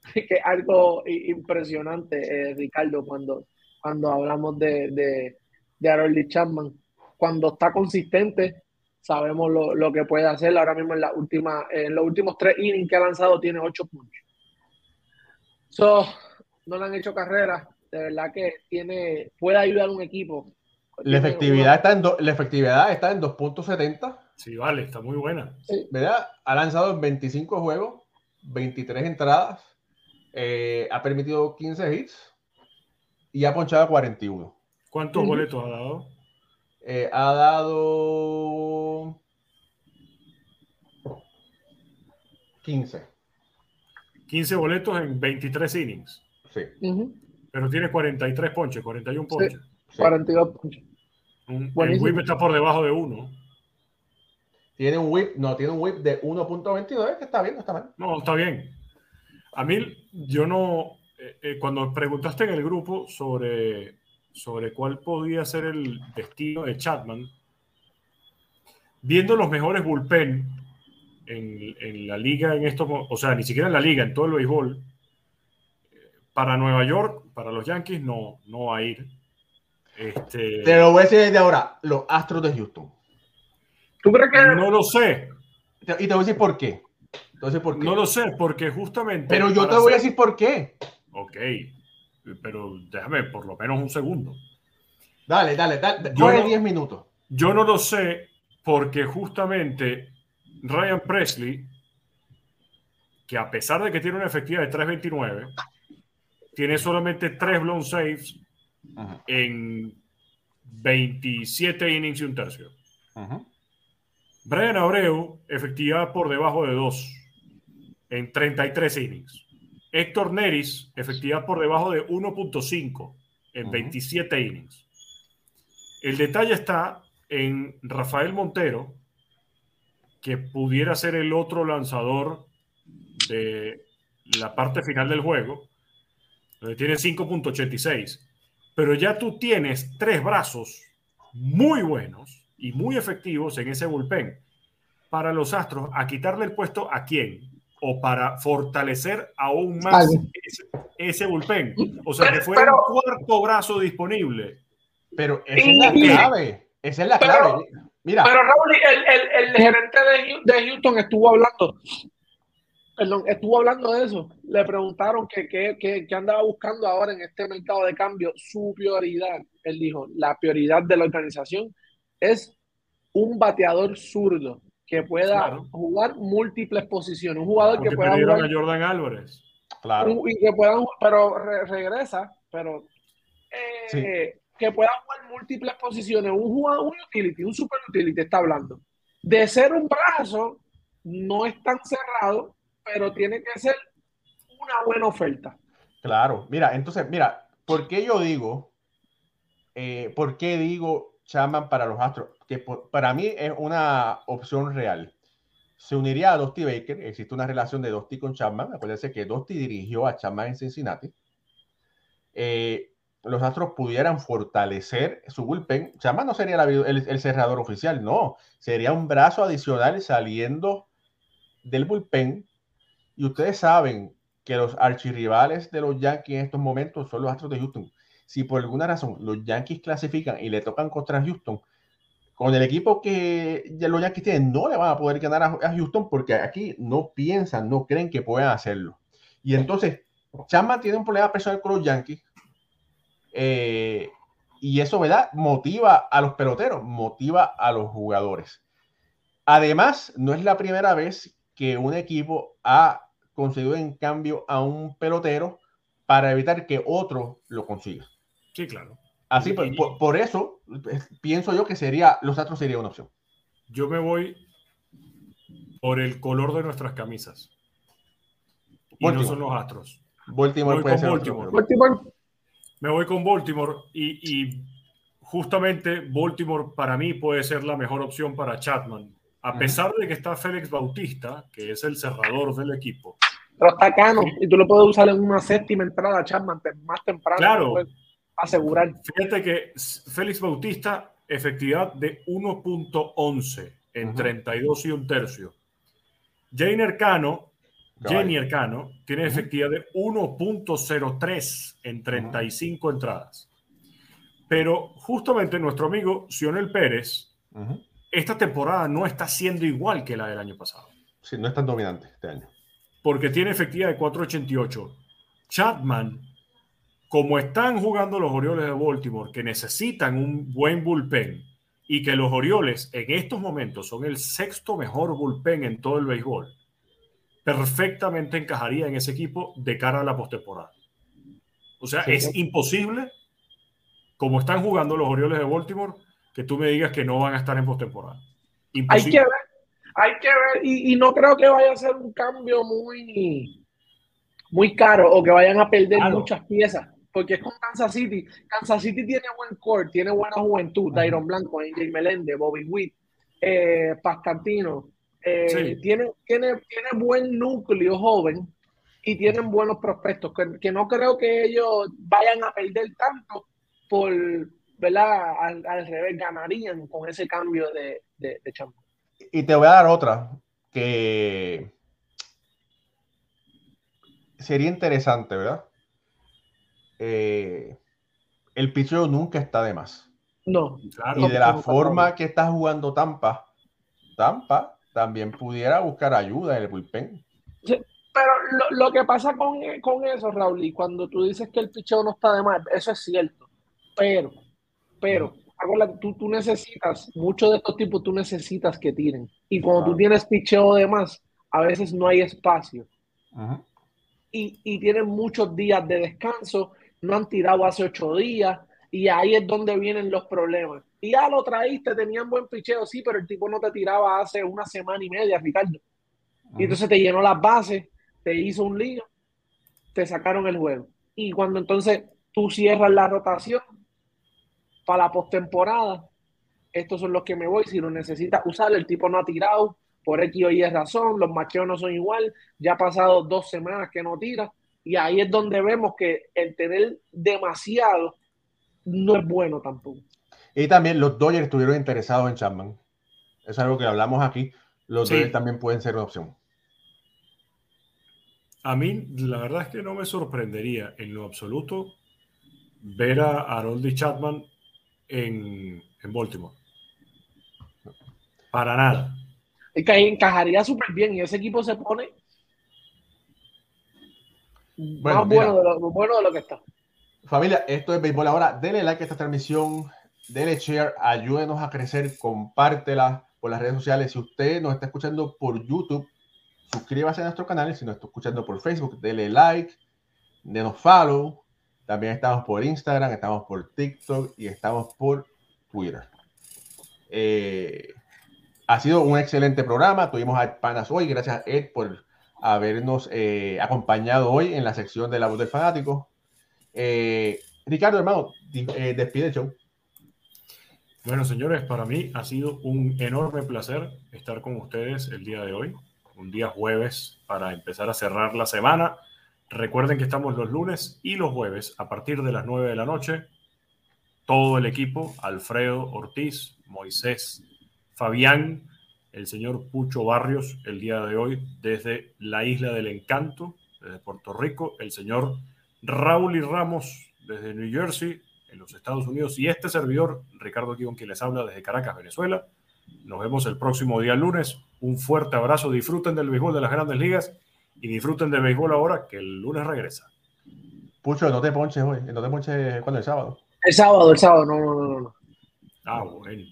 que es algo impresionante, eh, Ricardo, cuando, cuando hablamos de, de, de Aroldis Chapman. Cuando está consistente, sabemos lo, lo que puede hacer. Ahora mismo en, la última, en los últimos tres innings que ha lanzado tiene ocho puntos. So, no le han hecho carrera. De verdad que tiene, puede ayudar a un equipo. La efectividad está en, do- la efectividad está en 2.70, Sí, vale, está muy buena. ¿verdad? Ha lanzado en 25 juegos, 23 entradas, eh, ha permitido 15 hits y ha ponchado 41. ¿Cuántos boletos ha dado? Eh, ha dado 15. 15 boletos en 23 innings. Sí, Ujú, Pero tiene 43 ponches, 41 ponches. sí. 42 puntos. Un- el whip está por debajo de uno. Tiene un whip, no, tiene un whip de 1.22, que está bien, no está mal. No, está bien. A mí, yo no. eh, eh, cuando preguntaste en el grupo sobre, sobre cuál podía ser el destino de Chapman, viendo los mejores bullpen en, en la liga, en estos, o sea, ni siquiera en la liga, en todo el béisbol, para Nueva York, para los Yankees, no, no va a ir. Este, Te lo voy a decir desde ahora, los Astros de Houston. ¿Tú crees que no lo sé, Y te voy a decir por qué. A decir por qué. no lo sé, porque justamente. Pero yo te voy a hacer- decir por qué. Ok, pero déjame por lo menos un segundo. Dale, dale, dale. Yo Coge no- 10 minutos. Yo no lo sé porque justamente Ryan Presley, que a pesar de que tiene una efectividad de 3.29, tiene solamente 3 blown saves en 27 innings y un tercio. Brian Abreu, efectividad por debajo de 2 en 33 innings. Héctor Neris, efectividad por debajo de 1.5 en Ujú. 27 innings. El detalle está en Rafael Montero, que pudiera ser el otro lanzador de la parte final del juego, donde tiene 5.86. Pero ya tú tienes tres brazos muy buenos y muy efectivos en ese bullpen para los Astros a quitarle el puesto a quién o para fortalecer aún más ese, ese bullpen. O sea, que fuera pero- un cuarto brazo disponible. Pero esa es la clave. Esa es la Pero- clave. Mira, Pero Raúl, el, el, el gerente de, de Houston estuvo hablando, perdón, estuvo hablando de eso. Le preguntaron que, que, que, que andaba buscando ahora en este mercado de cambio su prioridad. Él dijo, la prioridad de la organización es un bateador zurdo que pueda Claro. jugar múltiples posiciones, un jugador Porque que pueda jugar a Jordan Álvarez. claro. un- y que puedan, pero re- regresa, pero eh, Sí. que pueda jugar múltiples posiciones, un jugador, un utility, un super utility está hablando. De ser un brazo, no es tan cerrado, pero tiene que ser una buena oferta. Claro, mira, entonces, mira, ¿por qué yo digo, eh, por qué digo Chapman para los Astros? Que para mí es una opción real. Se uniría a Dusty Baker, existe una relación de Dusty con Chapman, acuérdense que Dusty dirigió a Chapman en Cincinnati. Eh, los Astros pudieran fortalecer su bullpen. Chapman no sería la- el, el cerrador oficial, no, sería un brazo adicional saliendo del bullpen. Y ustedes saben que los archirrivales de los Yankees en estos momentos son los Astros de Houston. Si por alguna razón los Yankees clasifican y le tocan contra Houston, con el equipo que ya los Yankees tienen, no le van a poder ganar a, Houston porque aquí no piensan, no creen que puedan hacerlo. Y entonces, Chapman tiene un problema personal con los Yankees. eh, y eso, ¿verdad? Motiva a los peloteros, motiva a los jugadores. Además, no es la primera vez que un equipo ha conseguido en cambio a un pelotero para evitar que otro lo consiga. Sí, claro. Así, Y- por, por- por eso pues, pienso yo que sería los Astros sería una opción. Yo me voy por el color de nuestras camisas. Y no son los Astros. Baltimore puede ser Baltimore. otro. Baltimore, Me voy con Baltimore y, y justamente Baltimore para mí puede ser la mejor opción para Chapman a pesar de que está Félix Bautista, que es el cerrador del equipo. Pero está Cano y tú lo puedes usar en una séptima entrada, Chapman, más temprano. Claro. lo puedes Asegurar. Fíjate que Félix Bautista, efectividad de 1.11 en Ujú. 32 y un tercio. Jainer Cano, Caballo. Janier Cano, tiene efectividad de 1.03 en 35 entradas. Pero justamente nuestro amigo Sionel Pérez, esta temporada no está siendo igual que la del año pasado, Sí, no es tan dominante este año. porque tiene efectividad de 4.88. Chapman, como están jugando los Orioles de Baltimore, que necesitan un buen bullpen y que los Orioles en estos momentos son el sexto mejor bullpen en todo el béisbol, perfectamente encajaría en ese equipo de cara a la postemporada. O sea, Sí, es sí. imposible, como están jugando los Orioles de Baltimore, que tú me digas que no van a estar en postemporada. Hay que ver, hay que ver, y, y no creo que vaya a ser un cambio muy, muy caro o que vayan a perder Claro. muchas piezas, porque es con Kansas City. Kansas City tiene buen core, tiene buena juventud. Dairon Blanco, AJ Melende, Bobby Witt, eh, Pascantino, eh, Sí. tiene, tiene, tiene buen núcleo joven y tienen buenos prospectos, que, que no creo que ellos vayan a perder tanto por, ¿verdad? Al, al revés, ganarían con ese cambio de, de, de Champ. Y te voy a dar otra que sería interesante, ¿verdad? Eh, el picheo nunca está de más. No, Claro. Y de la forma que está jugando Tampa, Tampa también pudiera buscar ayuda en el bullpen. pero lo, lo que pasa con, con eso, Raúl, y cuando tú dices que el picheo no está de más, eso es cierto. Pero, pero, acuérdate, tú, tú necesitas, muchos de estos tipos tú necesitas que tiren. Y cuando tú tienes picheo de más, a veces no hay espacio. Y, y tienen muchos días de descanso, no han tirado hace ocho días, y ahí es donde vienen los problemas. Y ya lo traíste, tenían buen picheo, sí, pero el tipo no te tiraba hace una semana y media, Ricardo. Y entonces te llenó las bases, te hizo un lío, te sacaron el juego. Y cuando entonces tú cierras la rotación para la postemporada, estos son los que me voy. Si lo necesitas usar, el tipo no ha tirado, por X o Y razón, los macheos no son igual, ya ha pasado dos semanas que no tira, y ahí es donde vemos que el tener demasiado no es bueno tampoco. Y también los Dodgers estuvieron interesados en Chapman. Es algo que hablamos aquí. Los Sí. Dodgers también pueden ser una opción. A mí, la verdad es que no me sorprendería en lo absoluto ver a Harold Chapman en, en Baltimore. Para nada. Es que ahí encajaría súper bien y ese equipo se pone Bueno, más bueno de, lo, bueno de lo que está. Familia, esto es Béisbol Ahora. Denle like a esta transmisión, denle share, ayúdenos a crecer, compártela por las redes sociales. Si usted nos está escuchando por YouTube, suscríbase a nuestro canal. Si nos está escuchando por Facebook, denle like, denos follow. También estamos por Instagram, estamos por TikTok y estamos por Twitter. Eh, ha sido un excelente programa. Tuvimos a Panas hoy. Gracias, Ed, por habernos eh, acompañado hoy en la sección de la voz del fanático. Eh, Ricardo, hermano, eh, despide el show. Bueno, señores, para mí ha sido un enorme placer estar con ustedes el día de hoy, un día jueves para empezar a cerrar la semana. Recuerden que estamos los lunes y los jueves a partir de las 9 de la noche. Todo el equipo, Alfredo Ortiz, Moisés, Fabián, el señor Pucho Barrios, el día de hoy desde la Isla del Encanto, desde Puerto Rico, el señor Raúl y Ramos desde New Jersey, en los Estados Unidos, y este servidor, Ricardo Guión, quien les habla desde Caracas, Venezuela. Nos vemos el próximo día lunes. Un fuerte abrazo. Disfruten del béisbol de las grandes ligas y disfruten del béisbol ahora que el lunes regresa. Pucho, no te ponches hoy, no te ponches cuando el sábado. El sábado, el sábado, no, no, no, no. Ah, bueno.